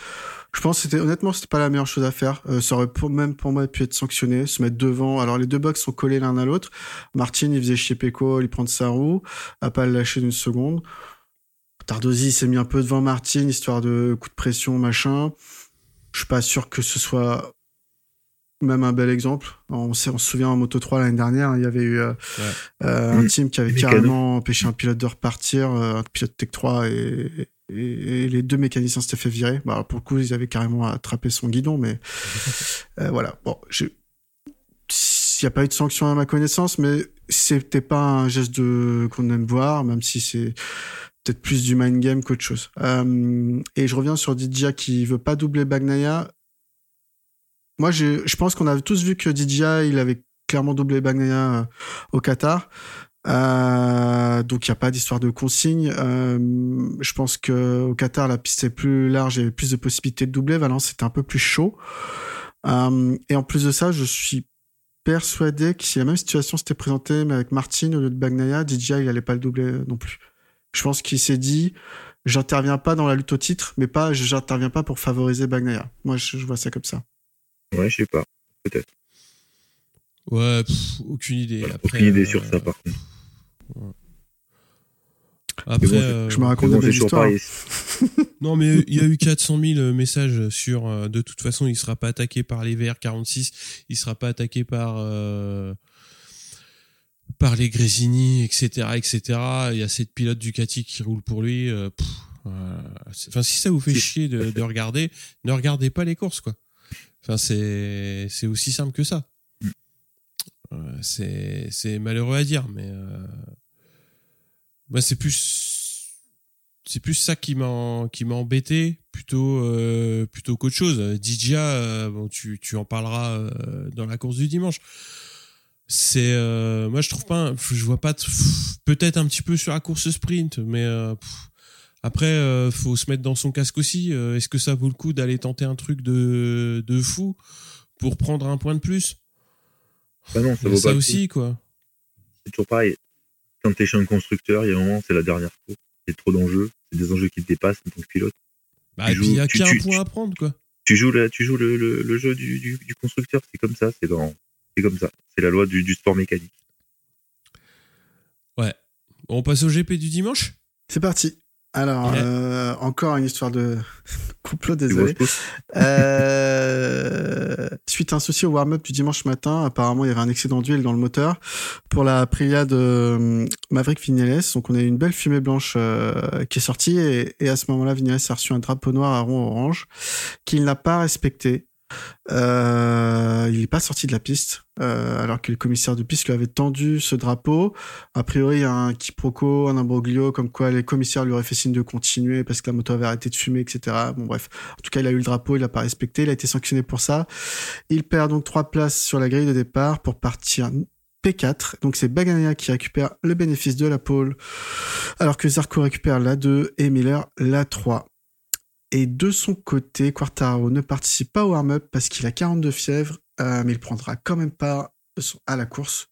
Je pense que c'était, honnêtement, c'était pas la meilleure chose à faire. Euh, ça aurait pour, même pour moi pu être sanctionné, se mettre devant. Alors les deux box sont collés l'un à l'autre. Martin, il faisait chez Pecco, il prend sa roue, à pas le lâcher d'une seconde. Tardosi s'est mis un peu devant Martin, histoire de coup de pression, machin. Je suis pas sûr que ce soit même un bel exemple. On, se souvient en Moto 3 l'année dernière, il y avait eu euh, euh, un Mm. team qui avait carrément empêché un pilote de repartir, euh, un pilote Tech 3 et, et, et les deux mécaniciens s'étaient fait virer. Bah, alors, pour le coup, ils avaient carrément attrapé son guidon, mais euh, voilà. Bon, je... il n'y a pas eu de sanction à ma connaissance, mais c'était pas un geste de qu'on aime voir, même si c'est peut-être plus du mind game qu'autre chose. Euh, et je reviens sur Didia qui veut pas doubler Bagnaia. Moi, j'ai- je pense qu'on a tous vu que Didia, il avait clairement doublé Bagnaia euh, au Qatar. Euh, donc il n'y a pas d'histoire de consigne. Euh, je pense que au Qatar la piste est plus large, avait plus de possibilités de doubler. Valence c'était un peu plus chaud. Euh, et en plus de ça, je suis persuadé que si la même situation s'était présentée mais avec Martin au lieu de Bagnaia, DJ il allait pas le doubler non plus. Je pense qu'il s'est dit j'interviens pas dans la lutte au titre, mais pas j'interviens pas pour favoriser Bagnaia. Moi je, je vois ça comme ça. Ouais, je sais pas. Ouais, pff, aucune idée. Voilà, Après, aucune idée euh, sur ça par contre. Après, bon, euh, je me raconte bon, des histoires. Non, mais il y a eu 400 000 messages sur. euh, de toute façon, il sera pas attaqué par les VR46, il sera pas attaqué par euh, par les Grésini, etc., etc. Il y a cette pilote Ducati qui roule pour lui. euh, pff, euh, Enfin, si ça vous fait chier de, de regarder, ne regardez pas les courses, quoi. Enfin, c'est c'est aussi simple que ça. Euh, c'est c'est malheureux à dire, mais euh, c'est plus c'est plus ça qui m'a qui m'a embêté plutôt euh, plutôt qu'autre chose. Didia, euh, bon tu tu en parleras dans la course du dimanche. C'est moi je trouve pas je vois pas peut-être un petit peu sur la course sprint, mais pff, après euh, faut se mettre dans son casque aussi. Euh, Est-ce que ça vaut le coup d'aller tenter un truc de de fou pour prendre un point de plus? Bah non, ça a vaut ça pas le coup. aussi quoi. C'est toujours pareil. Quand t'es chez un constructeur, il y a un moment, c'est la dernière course. C'est trop d'enjeux. C'est des enjeux qui te dépassent en tant que pilote. Bah, il y a qu'un tu- point à prendre, quoi. Tu joues, la, tu joues le, le, le jeu du, du, du constructeur. C'est comme ça. C'est dans, c'est comme ça. C'est la loi du, du sport mécanique. Ouais. On passe au GP du dimanche? C'est parti. Alors, Ouais. euh, encore une histoire de complot, désolé. Euh, suite à un souci au warm-up du dimanche matin, apparemment il y avait un excédent d'huile dans le moteur pour la Aprilia de euh, Maverick Vignales. Donc on a eu une belle fumée blanche euh, qui est sortie et, et à ce moment-là Vignales a reçu un drapeau noir à rond orange qu'il n'a pas respecté. Euh, il n'est pas sorti de la piste euh, alors que le commissaire de piste lui avait tendu ce drapeau. A priori, il y a un quiproquo, un imbroglio, comme quoi les commissaires lui auraient fait signe de continuer parce que la moto avait arrêté de fumer, etc. Bon bref, en tout cas, il a eu le drapeau, il l'a pas respecté, il a été sanctionné pour ça. Il perd donc trois places sur la grille de départ pour partir P4. Donc c'est Bagnaia qui récupère le bénéfice de la pole, alors que Zarco récupère la 2 et Miller la 3. Et de son côté, Quartaro ne participe pas au warm-up parce qu'il a 42 fièvres, euh, mais il prendra quand même part à la course.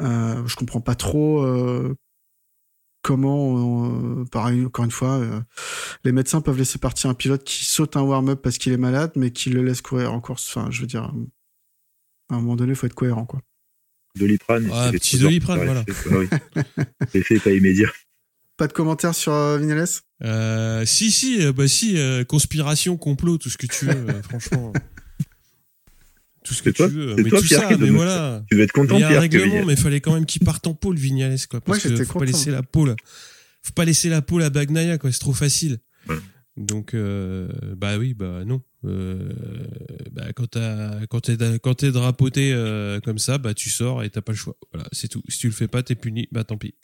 Euh, je comprends pas trop euh, comment, euh, pareil, encore une fois, euh, les médecins peuvent laisser partir un pilote qui saute un warm-up parce qu'il est malade, mais qui le laisse courir en course. Enfin, je veux dire, à un moment donné, il faut être cohérent, quoi. Doliprane. Ah, petit Doliprane, voilà. L'effet pas immédiat. Pas de commentaires sur euh, Vignales euh, Si, si, euh, bah si, euh, conspiration, complot, tout ce que tu veux, franchement. Tout ce que toi- tu veux. Mais toi, tout Pierre, ça, mais voilà. Tu dois être content, Il y a un Pierre, règlement, mais il fallait quand même qu'il parte en pôle, Vignales, quoi. Parce Moi, que faut pas laisser la pôle. Faut pas laisser la pôle à Bagnaia, quoi. C'est trop facile. Ouais. Donc, euh, bah oui, bah non. Euh, bah, quand t'as, quand t'es, quand t'es drapoté euh, comme ça, bah tu sors et t'as pas le choix. Voilà, c'est tout. Si tu le fais pas, t'es puni. Bah tant pis.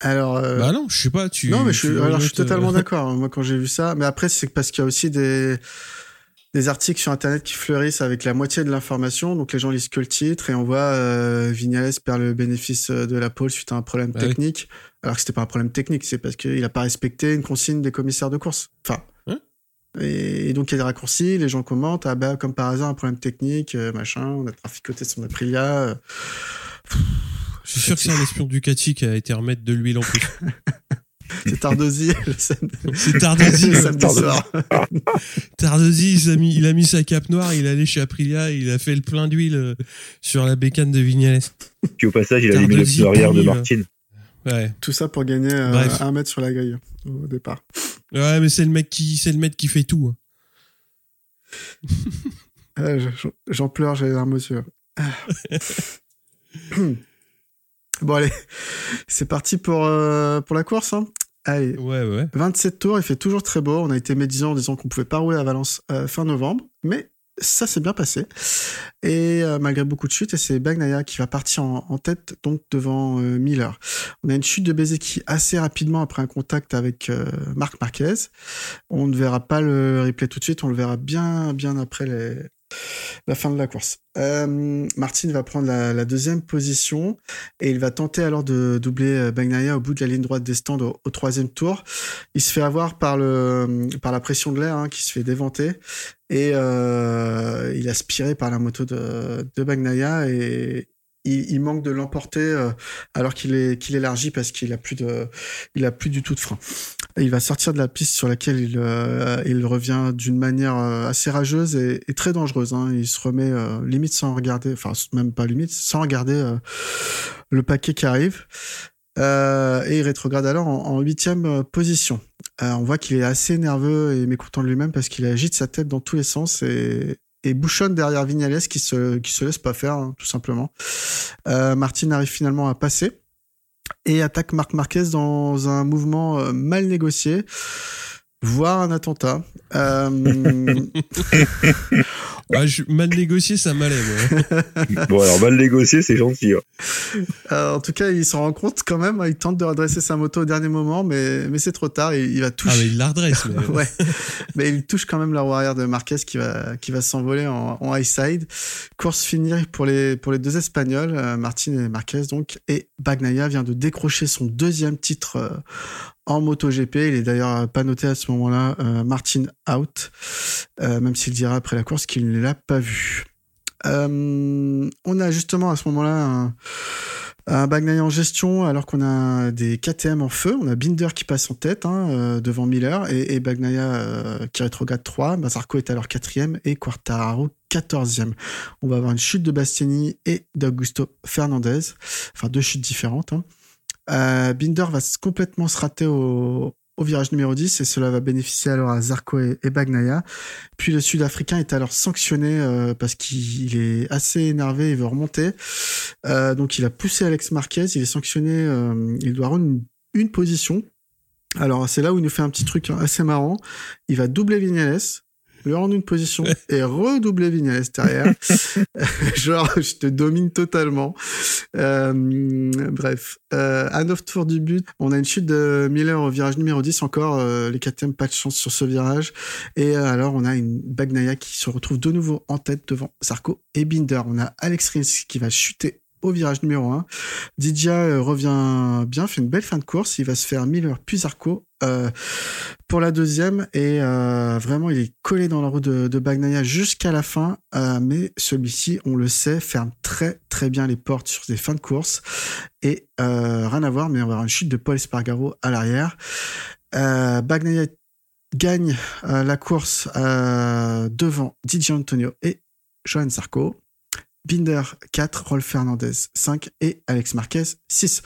Alors, euh, Bah non, je sais pas. Tu. non, mais je suis, alors, je suis rejettes, euh, totalement d'accord. Moi, quand j'ai vu ça, mais après, c'est parce qu'il y a aussi des des articles sur internet qui fleurissent avec la moitié de l'information, donc les gens lisent que le titre et on voit euh, Vignales perd le bénéfice euh, de la pole suite à un problème Bah oui. technique, alors que c'était pas un problème technique, c'est parce qu'il a pas respecté une consigne des commissaires de course. Enfin. Hein et, et donc il y a des raccourcis, les gens commentent, ah bah comme par hasard un problème technique, euh, machin, on a traficoté son Aprilia. euh. Je suis sûr que c'est un espion Ducati qui a été remettre de l'huile en plus. C'est Tardosi le samedi, C'est Tardosi. le samedi soir. Tardosi, il a, mis, il a mis sa cape noire, il est allé chez Aprilia, il a fait le plein d'huile euh, sur la bécane de Vignales. Puis au passage, il a mis le pneu arrière de Pony, là. Martin. Ouais. Tout ça pour gagner euh, un mètre sur la grille au départ. Ouais, mais c'est le mec qui, c'est le mec qui fait tout. hein. Je- J'en pleure, j'ai les larmes aux yeux. Bon, allez, c'est parti pour, euh, pour la course. Hein. Allez, Ouais, ouais. 27 tours, il fait toujours très beau. On a été médisant en disant qu'on pouvait pas rouler à Valence euh, fin novembre, mais ça s'est bien passé. Et euh, malgré beaucoup de chutes, et c'est Bagnaia qui va partir en, en tête, donc devant euh, Miller. On a une chute de Bezeki assez rapidement après un contact avec euh, Marc Marquez. On ne verra pas le replay tout de suite, on le verra bien, bien après les, la fin de la course. Euh, Martin va prendre la, deuxième position et il va tenter alors de doubler euh, Bagnaia au bout de la ligne droite des stands au, troisième tour. Il se fait avoir par par la pression de l'air hein, qui se fait déventer et euh, il est aspiré par la moto de, Bagnaia et il, manque de l'emporter euh, alors qu'il est élargit parce qu'il a plus de plus du tout de frein. Il va sortir de la piste sur laquelle il euh, revient d'une manière euh, assez rageuse et, très dangereuse. Hein. Il se remet euh, limite sans regarder, enfin même pas limite, sans regarder le paquet qui arrive. Et il rétrograde alors en huitième position. On voit qu'il est assez nerveux et mécontent de lui-même parce qu'il agite sa tête dans tous les sens et, bouchonne derrière Vignales qui se, se laisse pas faire, hein, tout simplement. Martin arrive finalement à passer et attaque Marc Marquez dans un mouvement euh, mal négocié, voire un attentat. Euh, Ah, je- mal négocié, ça m'allait. Bon, alors mal négocié, c'est gentil. hein. Euh, en tout cas, il s'en rend compte quand même. Il tente de redresser sa moto au dernier moment, mais, mais c'est trop tard. Il, il va Ah, toucher. mais il la redresse. Mais... ouais. Mais il touche quand même la roue arrière de Marquez qui va, qui va s'envoler en, en high side. Course finie pour les, pour les deux Espagnols, euh, Martin et Marquez donc. Et Bagnaia vient de décrocher son deuxième titre euh, en MotoGP. Il est d'ailleurs pas noté à ce moment-là, euh, Martin out, euh, même s'il dira après la course qu'il ne l'a pas vu. Euh, on a justement à ce moment-là un, un en gestion alors qu'on a des KTM en feu. On a Binder qui passe en tête hein, devant Miller et, et Bagnaia qui rétrograde 3. Bazarco est alors quatrième et Quartararo 14e. On va avoir une chute de Bastiani et d'Augusto Fernandez. Enfin, deux chutes différentes. hein. Euh, Binder va complètement se rater au, au virage numéro 10 et cela va bénéficier alors à Zarco et, et Bagnaia. Puis le Sud-Africain est alors sanctionné euh, parce qu'il est assez énervé et veut remonter. Euh, donc il a poussé Alex Marquez, il est sanctionné, euh, il doit rendre une, une position. Alors c'est là où il nous fait un petit truc assez marrant. Il va doubler Vignales, lui rendre une position et redoubler Vignales derrière. Genre je te domine totalement. Euh, bref, euh, à 9 tours du but, on a une chute de Miller au virage numéro 10 encore. euh, les KTM pas de chance sur ce virage. Et euh, alors, on a une Bagnaia qui se retrouve de nouveau en tête devant Zarco et Binder. On a Alex Rins qui va chuter au virage numéro 1. Didia euh, revient bien, fait une belle fin de course. Il va se faire Miller puis Zarco euh, pour la deuxième. Et euh, vraiment, il est collé dans la roue de, de Bagnaia jusqu'à la fin. Euh, mais celui-ci, on le sait, ferme très très bien les portes sur des fins de course. Et rien à voir, mais on va avoir une chute de Paul Espargaro à l'arrière. Euh, Bagnaia gagne la course devant Didier Antonio et Johan Zarco. Binder 4, Rolf Fernandez 5 et Alex Marquez 6.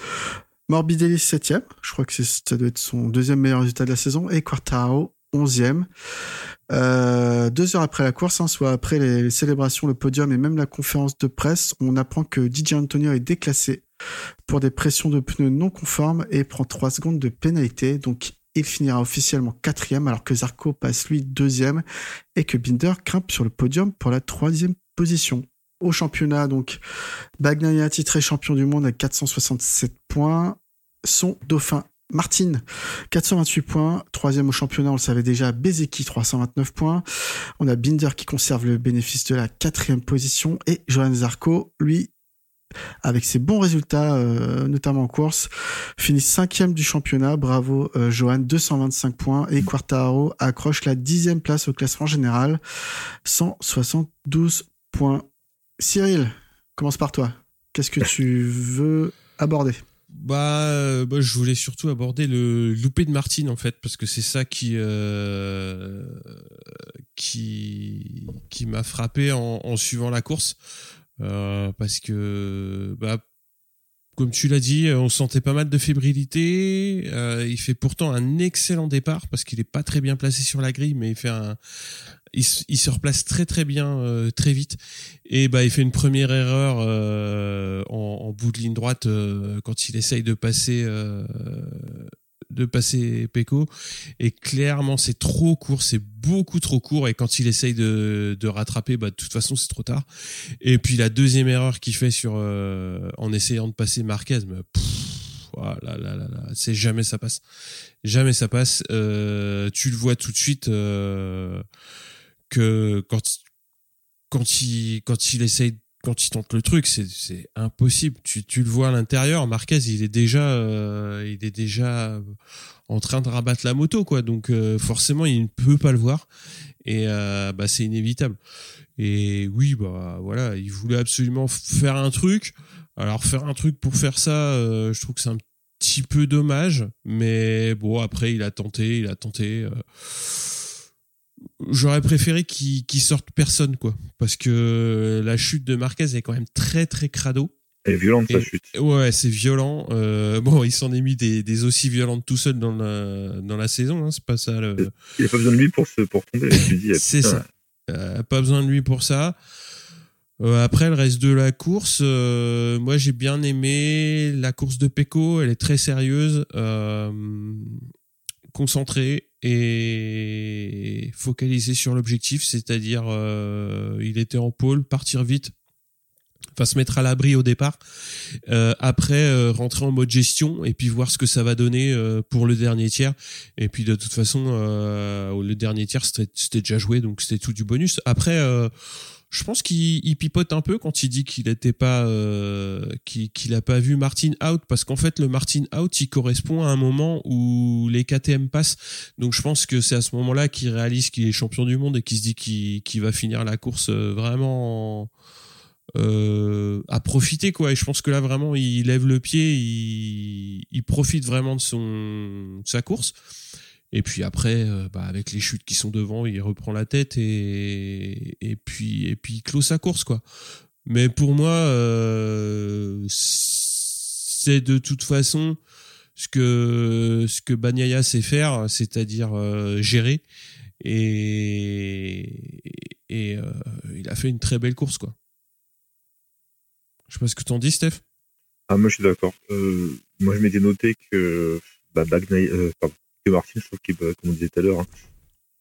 Morbidelli 7ème, je crois que ça doit être son deuxième meilleur résultat de la saison, et Quartaro 11e. Euh, deux heures après la course, hein, soit après les, célébrations, le podium et même la conférence de presse, on apprend que Didier Antonio est déclassé pour des pressions de pneus non conformes et prend 3 secondes de pénalité. Donc il finira officiellement quatrième alors que Zarco passe lui deuxième et que Binder grimpe sur le podium pour la troisième position. Au championnat, donc, Bagnaia titré champion du monde avec 467 points. Son dauphin, Martin, 428 points. Troisième au championnat, on le savait déjà, Bezeki, 329 points. On a Binder qui conserve le bénéfice de la quatrième position. Et Johan Zarco, lui, avec ses bons résultats, euh, notamment en course, finit cinquième du championnat. Bravo, euh, Johan, 225 points. Et Quartaro accroche la dixième place au classement général, 172 points. Cyril, commence par toi. Qu'est-ce que tu veux aborder? Bah, euh, bah, je voulais surtout aborder le loupé de Martine en fait, parce que c'est ça qui euh, qui qui m'a frappé en, en suivant la course, Euh, parce que bah comme tu l'as dit, on sentait pas mal de fébrilité. Euh, il fait pourtant un excellent départ parce qu'il est pas très bien placé sur la grille, mais il fait un, il, il se replace très très bien euh, très vite. Et bah il fait une première erreur euh, en, en bout de ligne droite euh, quand il essaye de passer euh, de passer Pecco. Et clairement c'est trop court, c'est beaucoup trop court. Et quand il essaye de, de rattraper, bah de toute façon c'est trop tard. Et puis la deuxième erreur qu'il fait sur euh, en essayant de passer Marquez, mais pff, oh là là là là, c'est jamais ça passe, jamais ça passe. Euh, tu le vois tout de suite euh, que quand quand il quand il essaye quand il tente le truc, c'est impossible. Tu tu le vois à l'intérieur, Marquez, il est déjà euh, il est déjà en train de rabattre la moto quoi. Donc euh, forcément, il ne peut pas le voir et euh, bah c'est inévitable. Et oui, bah voilà, il voulait absolument faire un truc. Alors faire un truc pour faire ça, euh, je trouve que c'est un petit peu dommage, mais bon après il a tenté, il a tenté. J'aurais préféré qu'il qu'il sorte personne quoi, parce que la chute de Marquez est quand même très très crado. Elle est violente, sa chute. Ouais, c'est violent. Euh, bon, il s'en est mis des, des aussi violentes tout seul dans la dans la saison. Hein, c'est pas ça. Le... Il a pas besoin de lui pour, se, pour tomber. C'est ça. Euh, pas besoin de lui pour ça. Euh, après le reste de la course, euh, moi j'ai bien aimé la course de Pecco. Elle est très sérieuse, concentrée. Et focaliser sur l'objectif, c'est-à-dire euh, il était en pôle, partir vite, enfin se mettre à l'abri au départ, euh, après euh, rentrer en mode gestion et puis voir ce que ça va donner euh, pour le dernier tiers. Et puis de toute façon, euh, le dernier tiers c'était c'était déjà joué, donc c'était tout du bonus. Après. Je pense qu'il il pipote un peu quand il dit qu'il n'était pas, euh, qu'il qu'il a pas vu Martin out parce qu'en fait le Martin out il correspond à un moment où les KTM passent. Donc je pense que c'est à ce moment-là qu'il réalise qu'il est champion du monde et qu'il se dit qu'il qu'il va finir la course euh, vraiment euh, à profiter quoi. Et je pense que là vraiment il lève le pied, il, il profite vraiment de son de sa course. Et puis après, euh, bah, avec les chutes qui sont devant, il reprend la tête et, et puis et puis il clôt sa course quoi. Mais pour moi, euh, c'est de toute façon ce que ce que Bagnaia sait faire, c'est-à-dire euh, gérer. Et et il a fait une très belle course quoi. Je sais pas ce que t'en dis, Steph. Ah, moi, je suis d'accord. Moi, je m'étais noté que, bah, que Martin, je trouve qu'il, comme on disait tout à l'heure, hein,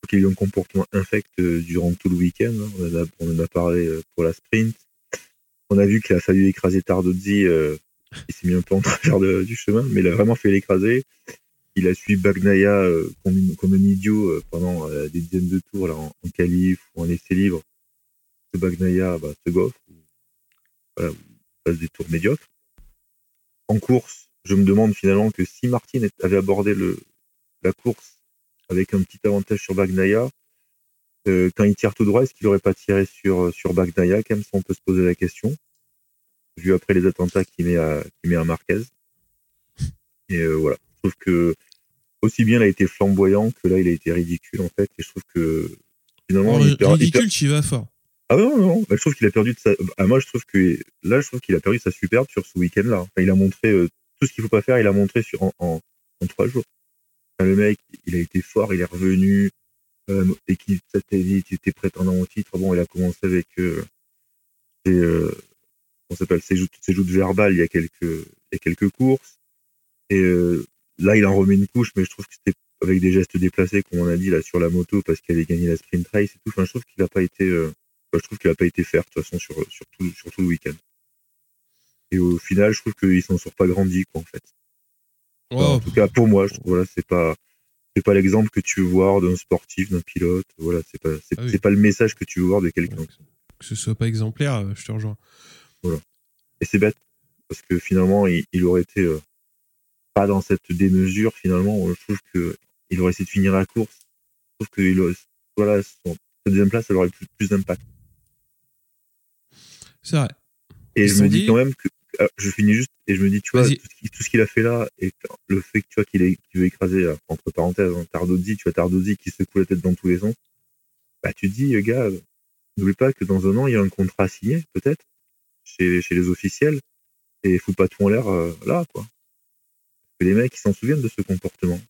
qu'il a eu un comportement infect euh, durant tout le week-end. hein. On, en a, parlé euh, pour la sprint. On a vu qu'il a fallu écraser Tardozzi. Euh, il s'est mis un peu en travers du chemin, mais il a vraiment fait l'écraser. Il a suivi Bagnaia euh, comme, un idiot pendant des dizaines de tours là, en, en qualif ou en essai libre. Ce Bagnaia bah, se gaufre. Voilà, passe des tours médiocres. En course, je me demande finalement que si Martin avait abordé le, la course avec un petit avantage sur Bagnaia, euh, quand il tire tout droit, est-ce qu'il n'aurait pas tiré sur, sur Bagnaia Quand même, ça, on peut se poser la question. Vu après les attentats qu'il met à, qu'il met à Marquez. Et euh, voilà. Je trouve que aussi bien il a été flamboyant que là, il a été ridicule, en fait. Et je trouve que finalement, Oh, il perd- il ridicule, vas fort. ah non, non, non. Bah, je trouve qu'il a perdu de sa. Ah, moi, je trouve que là, je trouve qu'il a perdu sa superbe sur ce week-end-là. Enfin, il a montré euh, tout ce qu'il faut pas faire. Il a montré sur en, en, en trois jours. Enfin, le mec, il a été fort. Il est revenu. Euh, équipe satellite, il était prétendant au titre. Bon, il a commencé avec euh, ses, euh, on s'appelle ses joutes, verbales. Il y a quelques, il y a quelques courses. Et euh, là, il en remet une couche, mais je trouve que c'était avec des gestes déplacés, comme on a dit là sur la moto, parce qu'il avait gagné la sprint race et tout. Enfin, je trouve qu'il a pas été. euh, bah, je trouve qu'il a pas été fair de toute façon sur, sur, tout, sur tout le week-end. Et au final, je trouve qu'ils s'en sont pas grandis, quoi, en fait. Enfin, en tout cas, pour moi, je voilà, c'est pas, c'est pas l'exemple que tu veux voir d'un sportif, d'un pilote. Voilà, c'est pas, c'est, Ah oui. pas le message que tu veux voir de quelqu'un. que ce soit pas exemplaire, euh, je te rejoins. Et c'est bête, parce que finalement, il, il aurait été euh, pas dans cette démesure, finalement. Je trouve que il aurait essayé de finir la course. Je trouve que il aurait- voilà, son, sa deuxième place, elle aurait plus, plus d'impact. C'est vrai. Et Ils je me dis dit- quand même que ah, je finis juste et je me dis tu vois tout ce qu'il- a fait là et le fait que tu vois qu'il qu'il veut écraser euh, entre parenthèses hein, Tardozzi, tu vois Tardozzi qui secoue la tête dans tous les sens. Bah tu te dis euh, gars, n'oublie pas que dans un an il y a un contrat signé peut-être chez chez les officiels et fous pas tout en l'air euh, là quoi. Que les mecs ils s'en souviennent de ce comportement.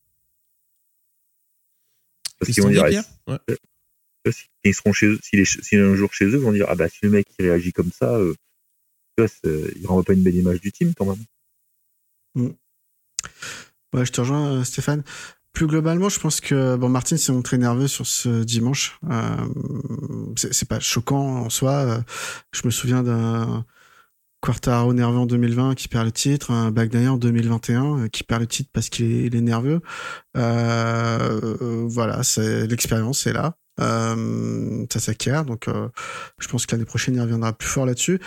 Parce qu'ils vont dire ah, Ouais. ils seront chez eux, s'il est, un jour chez eux, ils vont dire ah bah si le mec il réagit comme ça, euh, vois, c'est- il renvoie pas une belle image du team quand même. Ouais, je te rejoins, euh, Stéphane. Plus globalement, je pense que bon, Martin s'est montré nerveux sur ce dimanche. Euh, c'est pas choquant en soi. Euh, Je me souviens d'un Quartaro nerveux en 2020 qui perd le titre, un Bagnaia en 2021 euh, qui perd le titre parce qu'il est, nerveux. Euh, euh, voilà, c'est l'expérience est là. Euh, ça s'acquiert, donc euh, je pense que l'année prochaine il reviendra plus fort là-dessus.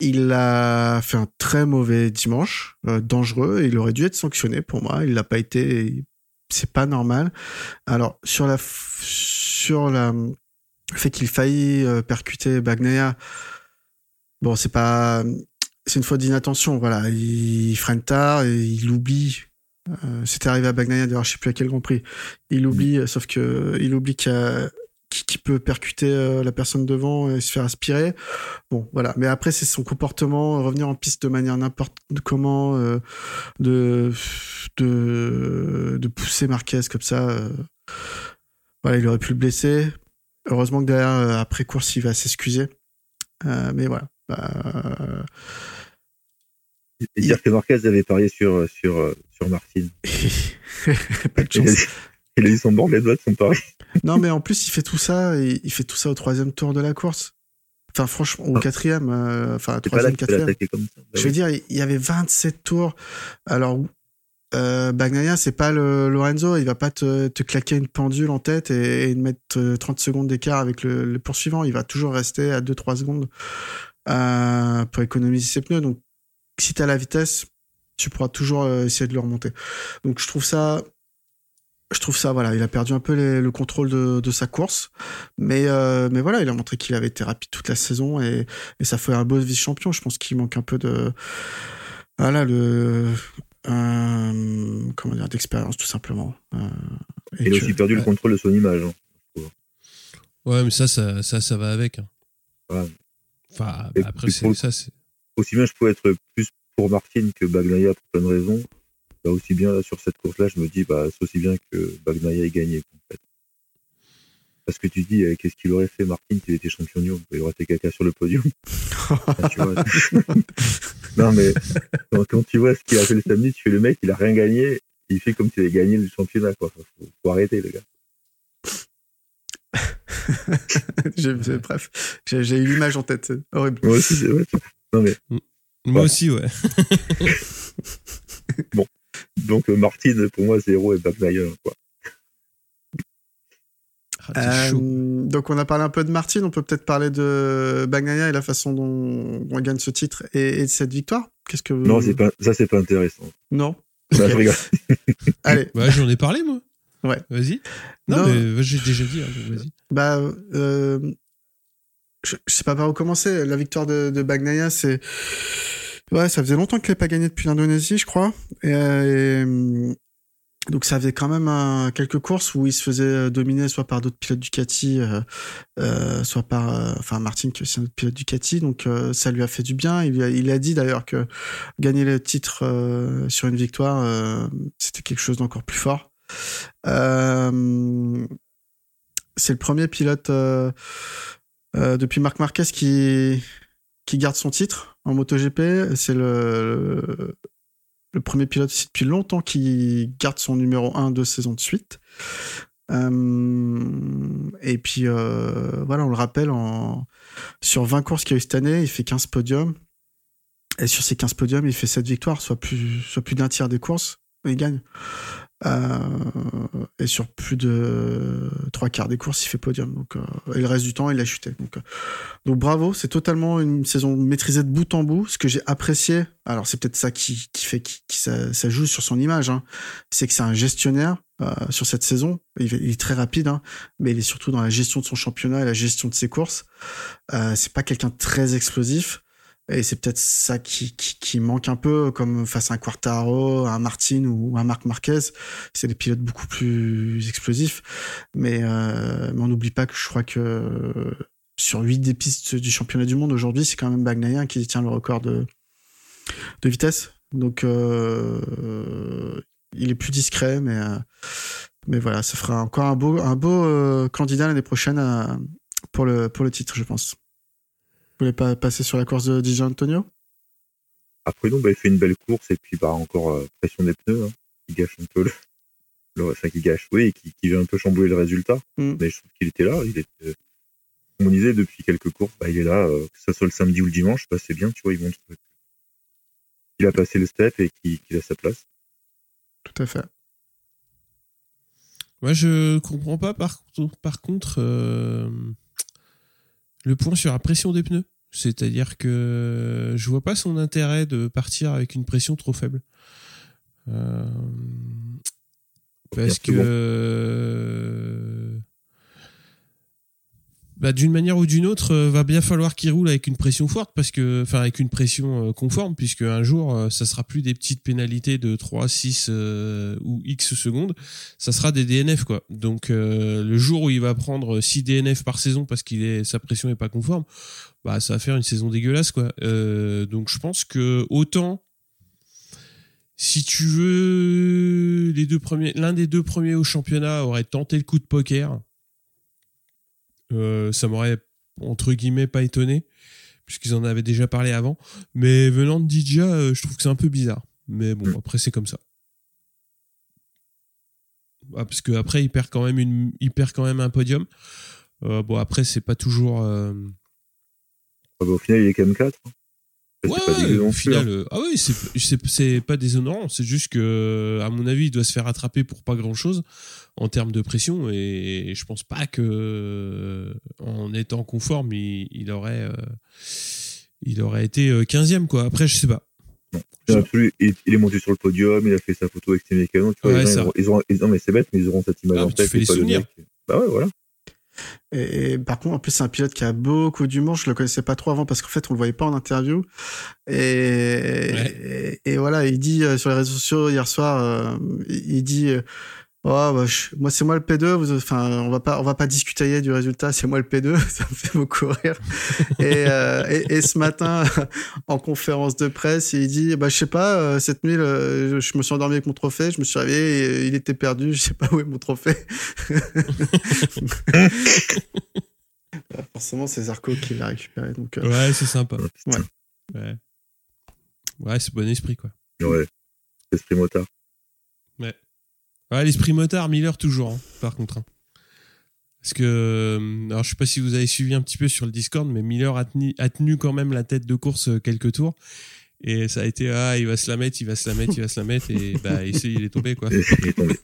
Il a fait un très mauvais dimanche, euh, dangereux, et il aurait dû être sanctionné pour moi. Il l'a pas été, c'est pas normal. Alors sur la sur la le fait qu'il faillit euh, percuter Bagnaia, bon c'est pas c'est une faute d'inattention. Voilà, il freine tard et il oublie. Euh, C'était arrivé à Bagnaia d'ailleurs, je sais plus à quel Grand Prix. Il oublie, euh, sauf que il oublie qu'il y a- qui, qui peut percuter euh, la personne devant et se faire aspirer. Bon, voilà. Mais après, c'est son comportement, revenir en piste de manière n'importe comment, euh, de, de, de pousser Marquez comme ça. euh. Voilà, il aurait pu le blesser. Heureusement que derrière, après course, il va s'excuser. Euh, mais voilà. Bah, Et dire que Marquez avait parié sur sur sur Martin. pas de chance. Il a eu son bord les doigts de son pari. Non, mais en plus, il fait tout ça, et il fait tout ça au troisième tour de la course. Enfin, franchement, au Ah. quatrième, euh, enfin, troisième, quatrième. l'attaquer comme ça. Bah Je veux oui. dire, il y avait 27 tours. Alors, euh, Bagnaia, c'est pas le Lorenzo, il va pas te, te claquer une pendule en tête et, et mettre euh, 30 secondes d'écart avec le, le poursuivant. Il va toujours rester à 2-3 secondes euh, pour économiser ses pneus. Donc, si tu as la vitesse, tu pourras toujours euh, essayer de le remonter. Donc, je trouve ça. Je trouve ça, voilà, il a perdu un peu les- le contrôle de, de sa course, mais euh, mais voilà, il a montré qu'il avait été rapide toute la saison et, et ça fait un beau vice-champion. Je pense qu'il manque un peu de, voilà, le, euh, comment dire, d'expérience tout simplement. Euh, et Il a que- aussi perdu le contrôle de son image. hein. Ouais, mais ça, ça, ça, ça va avec. hein. Ouais. Enfin, bah, après, c'est pour- ça, c'est. Aussi bien je pouvais être plus pour Martin que Bagnaia pour plein de raisons. Bah aussi bien là, sur cette course-là, je me dis bah c'est aussi bien que Bagnaia ait gagné en fait. Parce que tu dis euh, qu'est-ce qu'il aurait fait Martin s'il était champion du monde? Il aurait fait caca sur le podium. Tu vois. non mais quand, quand tu vois ce qu'il a fait le samedi, tu fais le mec, il a rien gagné, il fait comme s'il avait gagné le championnat quoi. Faut, faut arrêter le gars. Bref, j'ai eu l'image en tête, horrible. Moi aussi. Non mais Moi Ouais. aussi, ouais. Donc euh, Martin pour moi c'est héros et Bagnaia quoi. Ah. Euh, donc on a parlé un peu de Martin, on peut peut-être parler de Bagnaia et la façon dont il gagne ce titre et, et de cette victoire. Qu'est-ce que Non, c'est pas ça c'est pas intéressant. non Non, je rigole. Allez, Ouais, j'en ai parlé, moi. Ouais. Vas-y. Non, Non. mais j'ai déjà dit, hein, bah euh, je, je sais pas par où commencer. La victoire de, de Bagnaia, c'est ouais, ça faisait longtemps qu'il n'avait pas gagné depuis l'Indonésie, je crois. Et, euh, donc ça faisait quand même quelques courses où il se faisait euh, dominer soit par d'autres pilotes Ducati, euh, euh, soit par euh, enfin Martin qui est aussi un autre pilote Ducati. Donc ça lui a fait du bien. Il, il a dit d'ailleurs que gagner le titre sur une victoire, c'était quelque chose d'encore plus fort. C'est le premier pilote depuis Marc Marquez qui qui garde son titre en MotoGP. C'est le, premier pilote aussi depuis longtemps qui garde son numéro 1 deux saisons de suite. Euh, et puis euh, voilà, on le rappelle, sur 20 courses qu'il y a eu cette année, il fait 15 podiums. Et sur ces 15 podiums, il fait 7 victoires, soit plus, soit plus d'un tiers des courses, il gagne. Euh, et sur plus de trois quarts des courses, il fait podium. Donc, euh, et le reste du temps, il a chuté. Donc, euh, donc bravo, c'est totalement une saison maîtrisée de bout en bout. Ce que j'ai apprécié, alors c'est peut-être ça qui, qui fait qui, qui ça, ça joue sur son image, hein, c'est que c'est un gestionnaire euh, sur cette saison. Il, est- très rapide, hein, mais il est surtout dans la gestion de son championnat et la gestion de ses courses. Euh, c'est pas quelqu'un de très explosif. Et c'est peut-être ça qui, qui, qui manque un peu, comme face à un Quartaro, un Martin ou un Marc Marquez. C'est des pilotes beaucoup plus explosifs. Mais, euh, mais on n'oublie pas que je crois que sur 8 des pistes du championnat du monde aujourd'hui, c'est quand même Bagnaia qui détient le record de, de vitesse. Donc, euh, il est plus discret, mais, euh, mais voilà, ça fera encore un beau, un beau euh, candidat l'année prochaine à- pour, le, pour le titre, je pense. Vous voulez pas passer sur la course de Di Antonio? Après, donc, bah, il fait une belle course et puis bah, encore euh, pression des pneus, hein, qui gâche un peu le. le- Enfin, qui gâche, oui, et qui, qui vient un peu chambouler le résultat. Mm. Mais je trouve qu'il était là. Il est, euh, comme on disait, depuis quelques courses, bah, il est là, euh, que ce soit le samedi ou le dimanche, bah, c'est bien, tu vois, il montre qu'il a passé le step et qu'il a sa place. Tout à fait. Moi, je comprends pas, par, contre- par contre, euh, le point sur la pression des pneus. C'est-à-dire que je vois pas son intérêt de partir avec une pression trop faible. Euh, parce que euh, bah, d'une manière ou d'une autre, euh, va bien falloir qu'il roule avec une pression forte parce que, enfin, avec une pression euh, conforme, puisque un jour, euh, ça sera plus des petites pénalités de 3, 6 euh, ou X secondes, ça sera des DNF quoi. Donc le jour où il va prendre 6 DNF par saison parce qu'il est sa pression est pas conforme, bah ça va faire une saison dégueulasse quoi. Donc je pense que autant si tu veux les deux premiers l'un des deux premiers au championnat aurait tenté le coup de poker euh, ça m'aurait entre guillemets pas étonné puisqu'ils en avaient déjà parlé avant mais venant de Dija euh, je trouve que c'est un peu bizarre mais bon Mm. après c'est comme ça Ah, parce que après il perd quand même une, il perd quand même un podium. Euh, bon après c'est pas toujours. Ah bah, au final, il est quand même 4. Ouais, ouais, au final, euh, ah oui, c'est pas déshonorant, c'est juste que à mon avis, il doit se faire attraper pour pas grand chose en termes de pression et je pense pas que euh, en étant conforme, il, il aurait euh, il aurait été euh, 15e quoi. Après, je sais pas. Il, il est monté sur le podium, il a fait sa photo avec ses mécanos. Tu vois, Ouais, ils auront- ils non, mais c'est bête, mais ils auront cette image Ah, en tête. les souvenirs. Bah ouais, voilà. Et, et par contre, en plus, c'est un pilote qui a beaucoup d'humour. Je le connaissais pas trop avant parce qu'en fait, on le voyait pas en interview. Et, et, et voilà, il dit euh, sur les réseaux sociaux hier soir, euh, il il dit, euh, oh, bah, je- moi c'est moi le P2. Vous, enfin, on va pas, on va pas discuter du résultat. C'est moi le P2. Ça me fait beaucoup rire. et, euh, et, et ce matin, en conférence de presse, il dit, bah je sais pas, euh, cette nuit, le- je, me suis endormi avec mon trophée. Je me suis réveillé, et, euh, il était perdu. Je sais pas où est mon trophée. Bah, Forcément, c'est Zarco qui l'a récupéré. Donc, euh, Ouais, c'est sympa. Ouais. Ouais. Ouais, c'est bon esprit quoi. Ouais. Esprit motard. Ouais, l'esprit motard, Miller toujours, hein, par contre. hein. Parce que, euh, alors je sais pas si vous avez suivi un petit peu sur le Discord, mais Miller a tenu, a tenu quand même la tête de course euh, quelques tours. Et ça a été, ah, il va se la mettre, il va se la mettre, il va se la mettre, et bah, ici, il est tombé, quoi. Et il est tombé.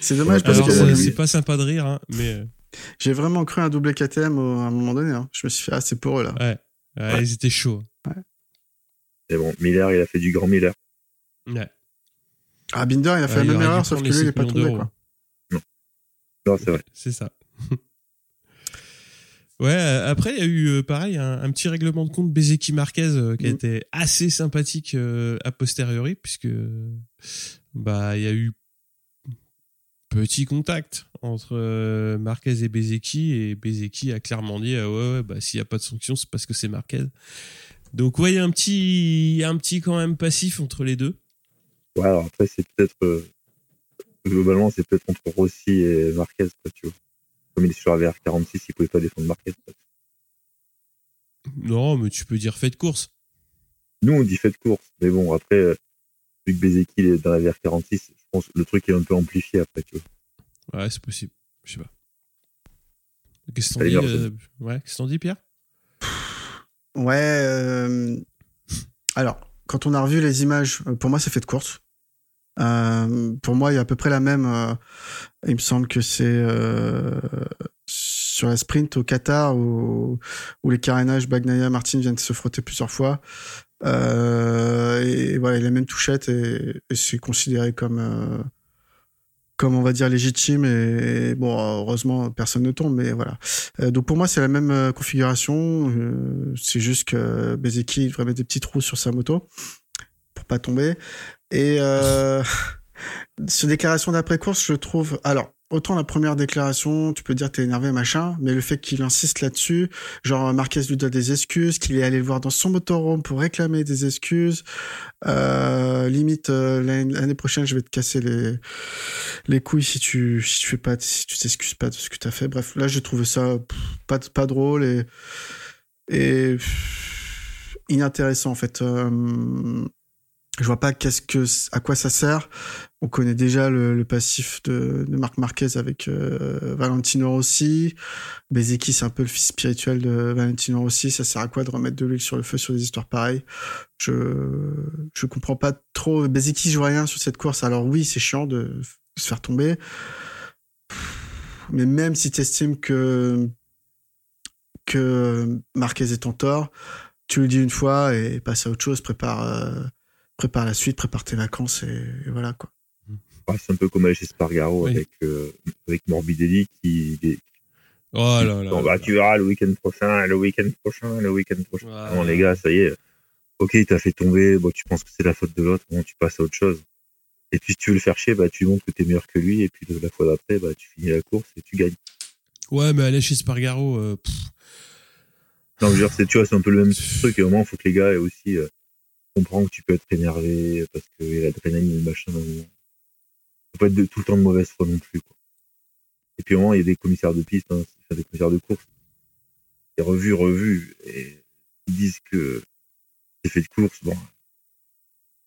c'est dommage parce Alors, que c'est lui- c'est pas sympa de rire, hein, mais euh, j'ai vraiment cru un double KTM à un moment donné. hein. Je me suis fait, ah, c'est pour eux là. ouais, ouais, Ouais. ils étaient chauds. C'est bon. Miller, il a fait du grand Miller. Ouais. Ah, Binder, il a fait Ouais, la même erreur, sauf que lui, il est 7 pas tombé. Quoi. Non, c'est vrai. C'est ça. ouais, euh, après, il y a eu, euh, pareil, un, un petit règlement de compte Bezeki Marquez euh, qui a Mhm. été assez sympathique euh, a posteriori, puisque bah, il y a eu petit contact entre euh, Marquez et Bezeki, et Bezeki a clairement dit ah ouais, ouais, bah, s'il n'y a pas de sanction, c'est parce que c'est Marquez. Donc, ouais, il y a un petit, il y a un petit quand même passif entre les deux. Ouais, alors après, c'est peut-être. euh, globalement, c'est peut-être entre Rossi et Marquez, quoi, tu vois. Comme il est sur la VR46, il pouvait pas défendre Marquez. quoi. Non, mais tu peux dire fait de course. Nous, on dit fait de course. Mais bon, après, euh, vu que Bezeki est dans la VR46, je pense que le truc est un peu amplifié après, tu vois. Ouais, c'est possible. Je sais pas. Qu'est-ce que t'en Allez, dis, Jordan. euh, Ouais, qu'est-ce que t'en dis, Pierre? Ouais. euh, Alors, quand on a revu les images, euh, pour moi, c'est fait de course. Euh, pour moi, il y a à peu près la même. euh, il me semble que c'est euh, sur la sprint au Qatar où, où les carénages Bagnaia Martin viennent se frotter plusieurs fois. Euh, et voilà, il a même touchette et, et c'est considéré comme euh, comme on va dire légitime et, bon heureusement personne ne tombe mais voilà. Euh, donc pour moi c'est la même euh, configuration. Euh, c'est juste que Bezeki devrait mettre des petits trous sur sa moto pour pas tomber. Et euh, sur déclaration d'après course je trouve alors autant la première déclaration tu peux dire t'es énervé machin mais le fait qu'il insiste là-dessus genre Marquez lui donne des excuses qu'il est allé le voir dans son motorhome pour réclamer des excuses. Euh, limite euh, l'année prochaine je vais te casser les les couilles si tu si tu fais pas si tu t'excuses pas de ce que t'as fait. Bref là j'ai trouvé ça pas pas drôle et et inintéressant en fait. Euh, je vois pas qu'est-ce que à quoi ça sert on connaît déjà le, passif de, Marc Marquez avec euh, Valentino Rossi. Bezeki c'est un peu le fils spirituel de Valentino Rossi. Ça sert à quoi de remettre de l'huile sur le feu sur des histoires pareilles? Je je comprends pas trop. Bezeki joue rien sur cette course. Alors oui c'est chiant de se faire tomber. Mais même si tu estimes que que Marquez est en tort tu le dis une fois et passe à autre chose. Prépare euh, la suite prépare tes vacances et, et voilà quoi C'est un peu comme chez Spargaro Oui. avec, euh, avec Morbidelli qui. qui- Oh là là. Bon, bah, tu verras le week-end prochain, le week-end prochain, le week-end prochain. Non, les gars, ça y est. Ok, il t'a fait tomber. Bon, tu penses que c'est la faute de l'autre. Bon, tu passes à autre chose. Et puis, si tu veux le faire chier, bah, tu montres que t'es meilleur que lui. Et puis, la fois d'après, bah, tu finis la course et tu gagnes. Ouais, mais aller chez Spargaro, euh, Non, je veux dire, c'est, tu vois, c'est un peu le même truc. Et au moins, il faut que les gars aient aussi euh, comprennent que tu peux être énervé parce que l'adrénaline et le machin. dans le moment. Faut pas être de- tout le temps de mauvaise foi non plus, quoi. Et puis, au moins, il y a des commissaires de piste, hein, des commissaires de course. Et revus, revus. Et ils disent que c'est fait de course. Bon.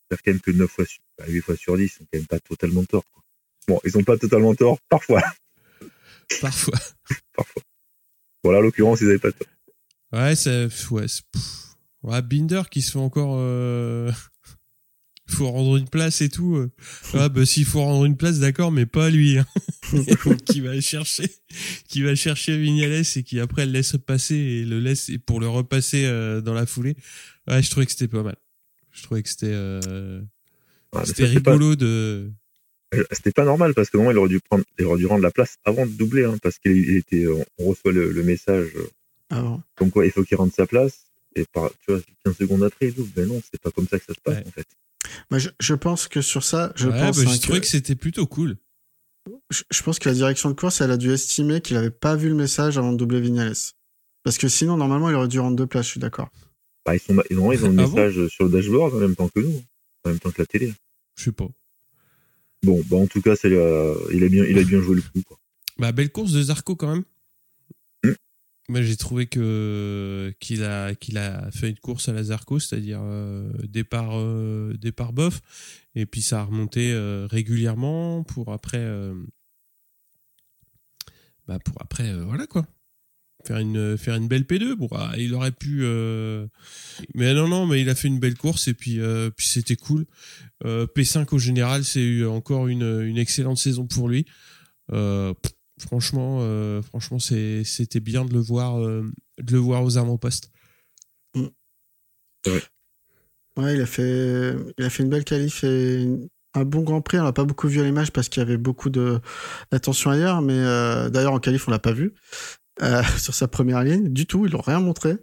J'espère quand même que 9 fois sur, bah, 8 fois sur 10, ils sont quand même pas totalement tort, quoi. Bon, ils ont pas totalement tort, parfois. Parfois. parfois. Voilà, en l'occurrence, ils avaient pas tort. Ouais, c'est ouais, ouais, Binder qui se fait encore euh... faut rendre une place et tout. euh. Ouais, bah s'il faut rendre une place, d'accord, mais pas lui. Hein. qui va chercher, qui va chercher Vignales et qui après le laisse passer et le laisse et pour le repasser euh, dans la foulée. Ouais, je trouvais que c'était pas mal. Je trouvais que c'était euh... Ouais, c'était pas- rigolo de. C'était pas normal parce que normalement, il aurait dû prendre, il aurait dû rendre la place avant de doubler, hein, parce qu'il il était, on reçoit le, le message euh, Alors, comme quoi il faut qu'il rende sa place. Et par, tu vois, 15 secondes après, il double. Mais non, c'est pas comme ça que ça se passe, Ouais. en fait. Je, je pense que sur ça, je ouais, pense bah, hein, j'ai trouvé que, que c'était plutôt cool. je, je pense que la direction de course, elle a dû estimer qu'il avait pas vu le message avant de doubler Vignales. Parce que sinon, normalement, il aurait dû rendre deux places, je suis d'accord. Bah, ils sont, non, ils ont le Ah bon message sur le dashboard en même temps que nous, en même temps que la télé. Je sais pas. Bon, bah, en tout cas, a- il a bien, il a bien joué le coup, quoi. Bah belle course de Zarco quand même. Moi j'ai trouvé que qu'il a qu'il a fait une course à la Zarco, c'est-à-dire euh, départ euh, départ bof et puis ça a remonté euh, régulièrement pour après euh, bah pour après euh, voilà quoi. Faire une faire une belle P2 bon ah, il aurait pu euh, mais non non mais il a fait une belle course et puis puis c'était cool. Euh, P5 au général, c'est eu encore une une excellente saison pour lui. Franchement, euh, franchement, c'était bien de le voir, euh, de le voir aux avant-postes. Ouais, il a fait, il a fait une belle qualif et une- un bon Grand Prix. On l'a pas beaucoup vu à l'image parce qu'il y avait beaucoup de d'attention ailleurs, mais euh, d'ailleurs en qualif on l'a pas vu euh, sur sa première ligne du tout. Ils l'ont rien montré.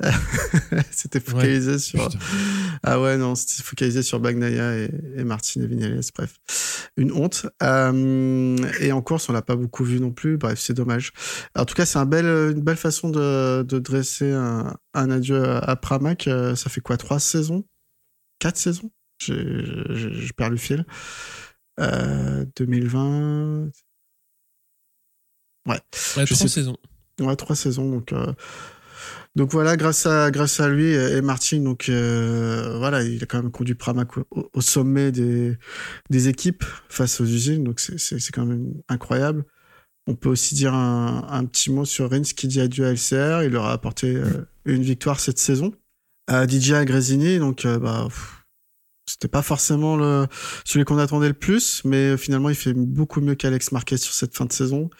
C'était focalisé sur. Putain. Ah ouais, non, c'était focalisé sur Bagnaia et, et Martin et bref. Une honte. Euh, et en course, on l'a pas beaucoup vu non plus, bref, c'est dommage. En tout cas, c'est un bel, une belle façon de, de dresser un, un adieu à Pramac. Euh, Ça fait quoi, trois saisons? Quatre saisons? Je perds le fil. Euh, 2020... Ouais, Je trois sais- saisons. Ouais, trois saisons. Donc, euh, donc voilà, grâce à, grâce à lui et Martin, donc euh, voilà, il a quand même conduit Pramac au, sommet des, des équipes face aux usines. Donc c'est- quand même incroyable. On peut aussi dire un, petit mot sur Rins qui dit adieu à LCR. Il leur a apporté euh, une victoire cette saison. À DJ Agrésini, donc euh, bah, c'était pas forcément le, celui qu'on attendait le plus, mais euh, finalement il fait beaucoup mieux qu'Alex Marquez sur cette fin de saison.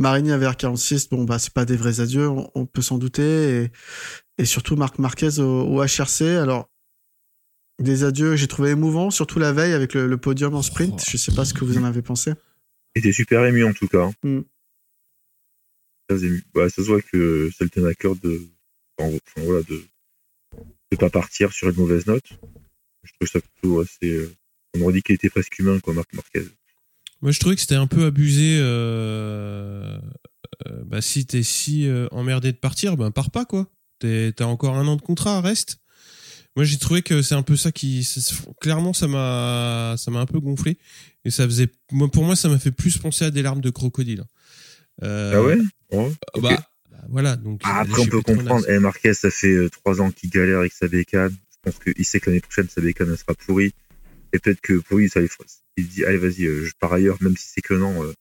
Marini avec R46, bon bah c'est pas des vrais adieux, on, on peut s'en douter, et, et surtout Marc Marquez au, au HRC. Alors des adieux, que j'ai trouvé émouvants, surtout la veille avec le, le podium en sprint. Oh. Je sais pas ce que vous en avez pensé. Il était super ému, en tout cas. hein. Mm. Bah, ça se voit que ça le tenait à cœur de, enfin, enfin, voilà, de, de pas partir sur une mauvaise note. Je trouve ça plutôt assez, euh, on aurait dit qu'il était presque humain, quoi, Marc Marquez. Moi, je trouvais que c'était un peu abusé. Euh... euh, bah, si t'es si euh, emmerdé de partir, ben pars pas quoi. T'as encore un an de contrat, reste. Moi, j'ai trouvé que c'est un peu ça qui, clairement, ça m'a, ça m'a un peu gonflé et ça faisait, moi, pour moi, ça m'a fait plus penser à des larmes de crocodile. Euh, Ah ouais? Bah, bah, voilà. Donc. Ah, a après, on peut comprendre. Eh, Marquez, ça fait euh, trois ans qu'il galère avec sa bécane. Je pense qu'il sait que l'année prochaine, sa bécane, elle sera pourrie. Et peut-être que pour lui, ça lui fera- il dit, allez, vas-y, euh, je pars ailleurs, même si c'est que non, euh,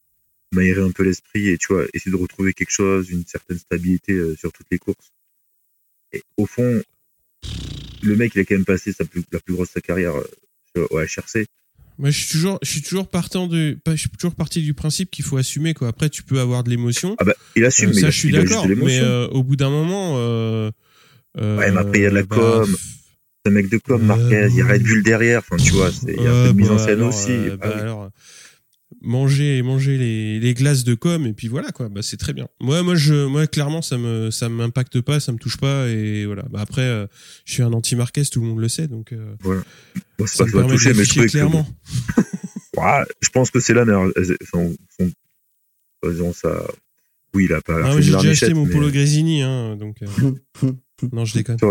m'aérer un peu l'esprit et, tu vois, essayer de retrouver quelque chose, une certaine stabilité euh, sur toutes les courses. Et au fond, le mec, il a quand même passé sa plus, la plus grosse de sa carrière au HRC. Moi, je suis toujours, je suis toujours partant pas- je suis toujours parti du principe qu'il faut assumer quoi. Après, tu peux avoir de l'émotion. Ah bah, il assume, Euh, mais ça, je suis d'accord. de Mais euh, au bout d'un moment, euh, Ouais, mais après, il y a de la bah, com. Un mec de com, Euh, Marquez, il y a. Red Bull derrière, enfin, tu vois, il y a un peu de mise en bah, scène alors, aussi. bah, oui. alors, manger, manger les, les glaces de com et puis voilà quoi. Bah c'est très bien. Moi, moi, je, moi, clairement, ça me, ça m'impacte pas, ça me touche pas et voilà. Bah après, euh, je suis un anti Marquez, tout le monde le sait, donc euh, Moi, c'est ça pas me que permet touché, de mais je que clairement. Ouais, je pense que c'est là meilleure. Son, son, disons ça. Oui, il a pas. Ah, j'ai déjà acheté mon mais- polo Grésini, hein, donc euh, non, je déconne.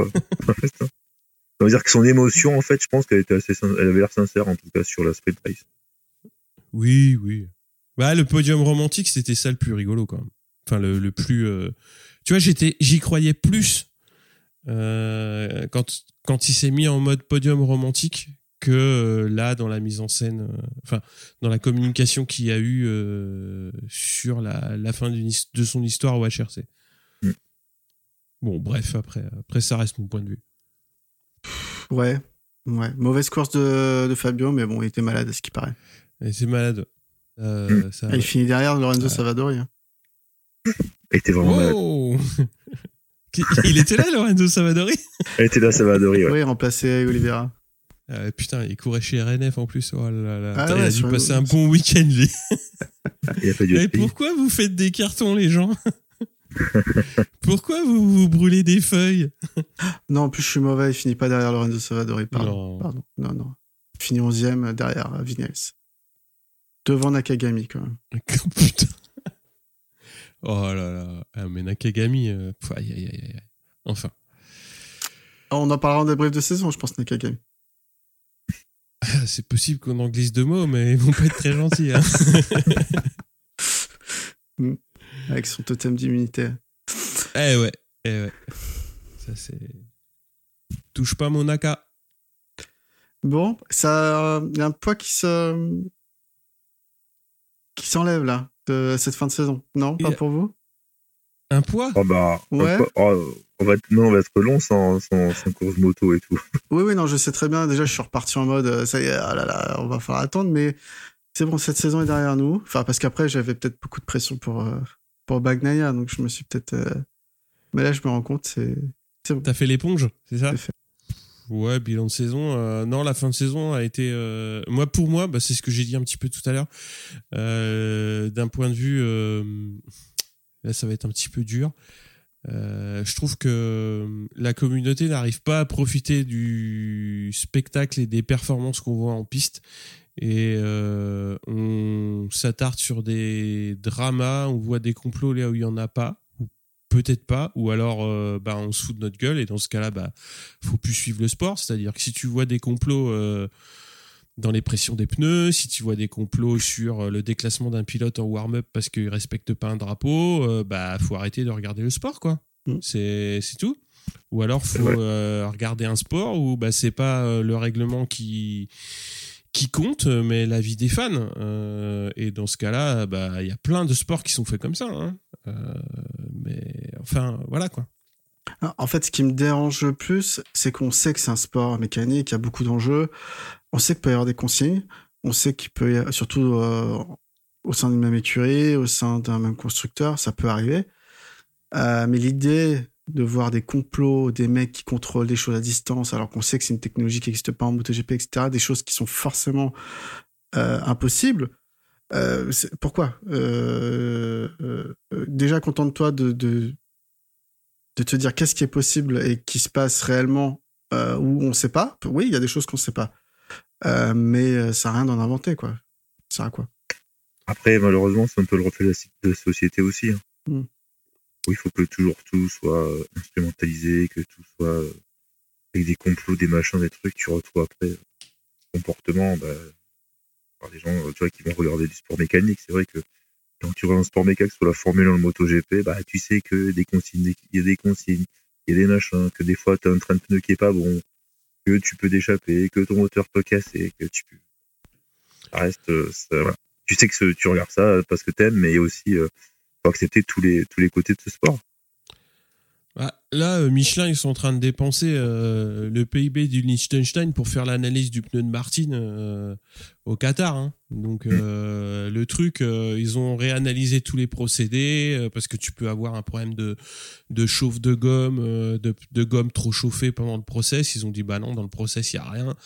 Ça veut dire que son émotion, en fait, je pense qu'elle était assez, elle avait l'air sincère, en tout cas, sur la sprint race. Oui, oui. Bah, le podium romantique, c'était ça le plus rigolo, quand même. Enfin, le, le plus. euh, Tu vois, j'étais, j'y croyais plus euh, quand quand il s'est mis en mode podium romantique que euh, là dans la mise en scène, enfin dans la communication qu'il y a eu sur la, la fin de son histoire au HRC. Mm. Bon, bref, après, après ça reste mon point de vue. Ouais. Ouais. Mauvaise course de, de Fabio, mais bon, il était malade, à ce qui paraît. Et c'est malade. Euh, Mm. ça- Ah, il finit derrière Lorenzo Ouais. Savadori. hein. Elle était vraiment malade. Oh Il était là, Lorenzo Savadori Elle était là, ça va adorer. Ouais. Oui, remplacé Oliveira. Euh, Putain, il courait chez RNF en plus. Oh là là. Ah Putain, il a dû passer un bon week-end, lui. Il a pas dû Mais pourquoi vous faites des cartons, les gens? Pourquoi vous, vous brûlez des feuilles? Non, en plus, je suis mauvais, il finit pas derrière Lorenzo Savadori. Pardon. Non. Pardon. Non, non. Il finit 11ème derrière Vignales. Devant Nakagami, quand même. Oh, putain. Oh là là. Ah, mais Nakagami. euh, aïe, aïe, aïe, aïe. Enfin. Ah, On en parlera en débrief de saison, je pense, Nakagami. Ah, C'est possible qu'on en glisse deux mots, mais ils vont pas être très gentils. Hein. Avec son totem d'immunité. eh ouais. Eh ouais. Ça, c'est. Touche pas mon Naka. Bon, ça, il y a un poids qui se, qui s'enlève là de cette fin de saison. Non, pas pour vous? Un poids? Oh bah, Ouais. on, oh, on va, être- non, on va être long sans, sans, sans course moto et tout. Oui, oui, non, je sais très bien. Déjà, je suis reparti en mode, euh, ça y est, ah là là, on va falloir attendre, mais c'est bon, cette saison est derrière nous. Enfin, parce qu'après, j'avais peut-être beaucoup de pression pour euh, pour Bagnaia, donc je me suis peut-être. euh, Mais là, je me rends compte, c'est. T'as fait l'éponge, c'est ça? Fait. Ouais, bilan de saison. euh, non, la fin de saison a été. euh, moi, pour moi, bah, c'est ce que j'ai dit un petit peu tout à l'heure. D'un point de vue, là, ça va être un petit peu dur. Je trouve que la communauté n'arrive pas à profiter du spectacle et des performances qu'on voit en piste. Et euh, on s'attarde sur des dramas, on voit des complots là où il y en a pas, ou peut-être pas, ou alors euh, bah, on se fout de notre gueule. Et dans ce cas-là, bah, faut plus suivre le sport. C'est-à-dire que si tu vois des complots euh, dans les pressions des pneus, si tu vois des complots sur le déclassement d'un pilote en warm-up parce qu'il respecte pas un drapeau, bah faut arrêter de regarder le sport, quoi. Mm. C'est c'est tout. Ou alors faut regarder un sport où bah c'est pas le règlement qui qui compte, mais la vie des fans. Euh, et dans ce cas-là, bah il y a plein de sports qui sont faits comme ça. Hein. Euh, mais enfin voilà quoi. Ah, En fait, ce qui me dérange le plus, c'est qu'on sait que c'est un sport mécanique, il y a beaucoup d'enjeux. On sait qu'il peut y avoir des consignes. On sait qu'il peut y avoir, surtout euh, au sein d'une même écurie, au sein d'un même constructeur, ça peut arriver. Euh, mais l'idée de voir des complots, des mecs qui contrôlent des choses à distance, alors qu'on sait que c'est une technologie qui n'existe pas en MotoGP, etc., des choses qui sont forcément euh, impossibles. Euh, pourquoi? Euh, Déjà, contente-toi de, de, de te dire qu'est-ce qui est possible et qui se passe réellement où on ne sait pas. Oui, il y a des choses qu'on ne sait pas. Mais ça n'a rien d'en inventer, quoi. Ça a quoi? Après, malheureusement, c'est un peu le reflet de la, de la société aussi. hein. Mm. Où il faut que toujours tout soit euh, instrumentalisé, que tout soit euh, avec des complots, des machins, des trucs. Tu retrouves après euh, comportement, bah, par des gens tu vois, qui vont regarder du sport mécanique. C'est vrai que quand tu regardes un sport mécanique sur la Formule 1, le MotoGP, bah, tu sais que des consignes, il y a des consignes, il y a des machins, que des fois, tu as un train de pneu qui est pas bon, que tu peux d'échapper, que ton moteur peut casser, que tu peux. Reste. Tu sais que tu regardes ça parce que t'aimes, mais aussi. Accepter tous les, tous les côtés de ce sport. Ah, là, euh, Michelin, ils sont en train de dépenser euh, le PIB du Liechtenstein pour faire l'analyse du pneu de Martin euh, au Qatar. hein. Donc, euh, le truc, euh, ils ont réanalysé tous les procédés euh, parce que tu peux avoir un problème de, de chauffe de gomme, de, de gomme trop chauffée pendant le process. Ils ont dit, bah non, dans le process, il n'y a rien.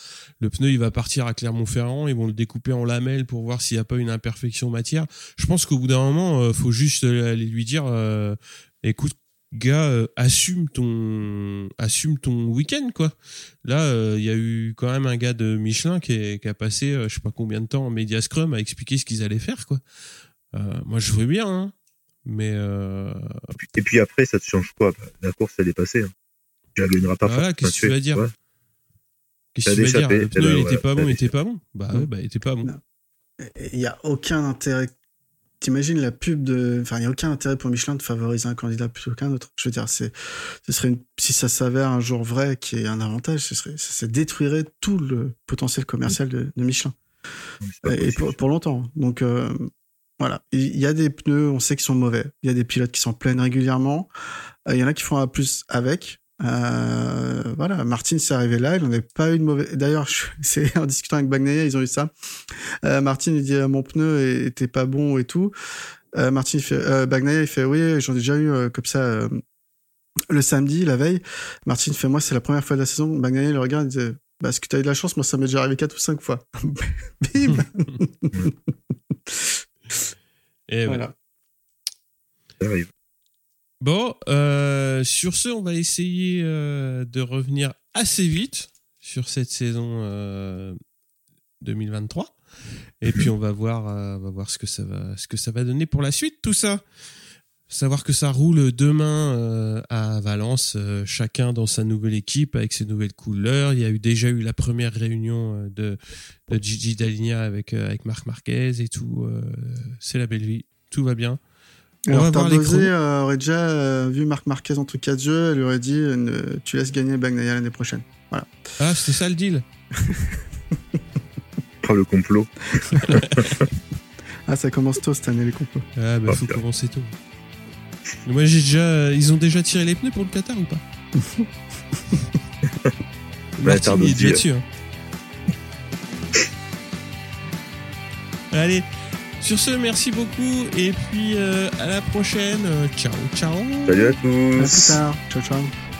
Le pneu, il va partir à Clermont-Ferrand. Ils vont le découper en lamelles pour voir s'il n'y a pas une imperfection matière. Je pense qu'au bout d'un moment, faut juste aller lui dire, écoute, gars, euh, assume ton, assume ton week-end, quoi. Là, euh, il y a eu quand même un gars de Michelin qui, est- qui a passé, euh, je sais pas combien de temps en Media Scrum à expliquer ce qu'ils allaient faire, quoi. Euh, moi, je veux bien, hein, mais euh, Et puis, et puis après, ça te change quoi? Bah, La course, elle est passée. hein. Tu la gagneras pas. Bah voilà, qu'est-ce que tu vas dire? Ouais. qu'est-ce que tu vas dire? Le pneu, il était pas bon, il était pas bon. Bah ouais, bah il était pas bon. Il n'y a aucun intérêt t'imagines la pub de. Enfin, il n'y a aucun intérêt pour Michelin de favoriser un candidat plutôt qu'un autre. Je veux dire, c'est, ce serait une... si ça s'avère un jour vrai qui est un avantage, ce serait, ça détruirait tout le potentiel commercial de, de Michelin. Et pour, pour, longtemps. Donc, euh, voilà. Il y a des pneus, on sait qu'ils sont mauvais. Il y a des pilotes qui s'en plaignent régulièrement. Euh, il y en a qui font un plus avec. Euh, voilà, Martin s'est arrivé là, il n'en avait pas eu de mauvais. D'ailleurs, c'est en discutant avec Bagnaia, ils ont eu ça. Euh, Martin il dit euh, mon pneu était pas bon et tout. Euh, Martin il fait, euh, Bagnaia il fait oui, j'en ai déjà eu euh, comme ça le samedi, la veille. Martin fait moi c'est la première fois de la saison. Bagnaia il le regarde, il dit bah, est-ce que tu as eu de la chance? Moi ça m'est déjà arrivé quatre ou cinq fois. Bim. et voilà. Ça arrive. Bon, euh, sur ce, on va essayer euh, de revenir assez vite sur cette saison euh, 2023. Et puis on va voir, euh, on va voir ce que ça va, ce que ça va donner pour la suite, tout ça. Savoir que ça roule demain euh, à Valence, chacun dans sa nouvelle équipe avec ses nouvelles couleurs. Il y a eu déjà eu la première réunion de, de Gigi Daligna avec avec Marc Marquez et tout. C'est la belle vie, tout va bien. On Alors, euh, aurait déjà euh, vu Marc Marquez entre quatre jeux, elle lui aurait dit euh, tu laisses gagner Bagnaia l'année prochaine. Voilà. Ah, c'était ça le deal Oh, le complot. ah, ça commence tôt cette année, les complots. Ah, bah, oh, faut commencer tôt. Moi, j'ai déjà. Ils ont déjà tiré les pneus pour le Qatar ou pas? Bah, Martin, il est déjà dessus. Hein. Allez. Sur ce, merci beaucoup et puis euh, à la prochaine. Ciao, ciao. Salut à tous. À plus tard. Ciao, ciao.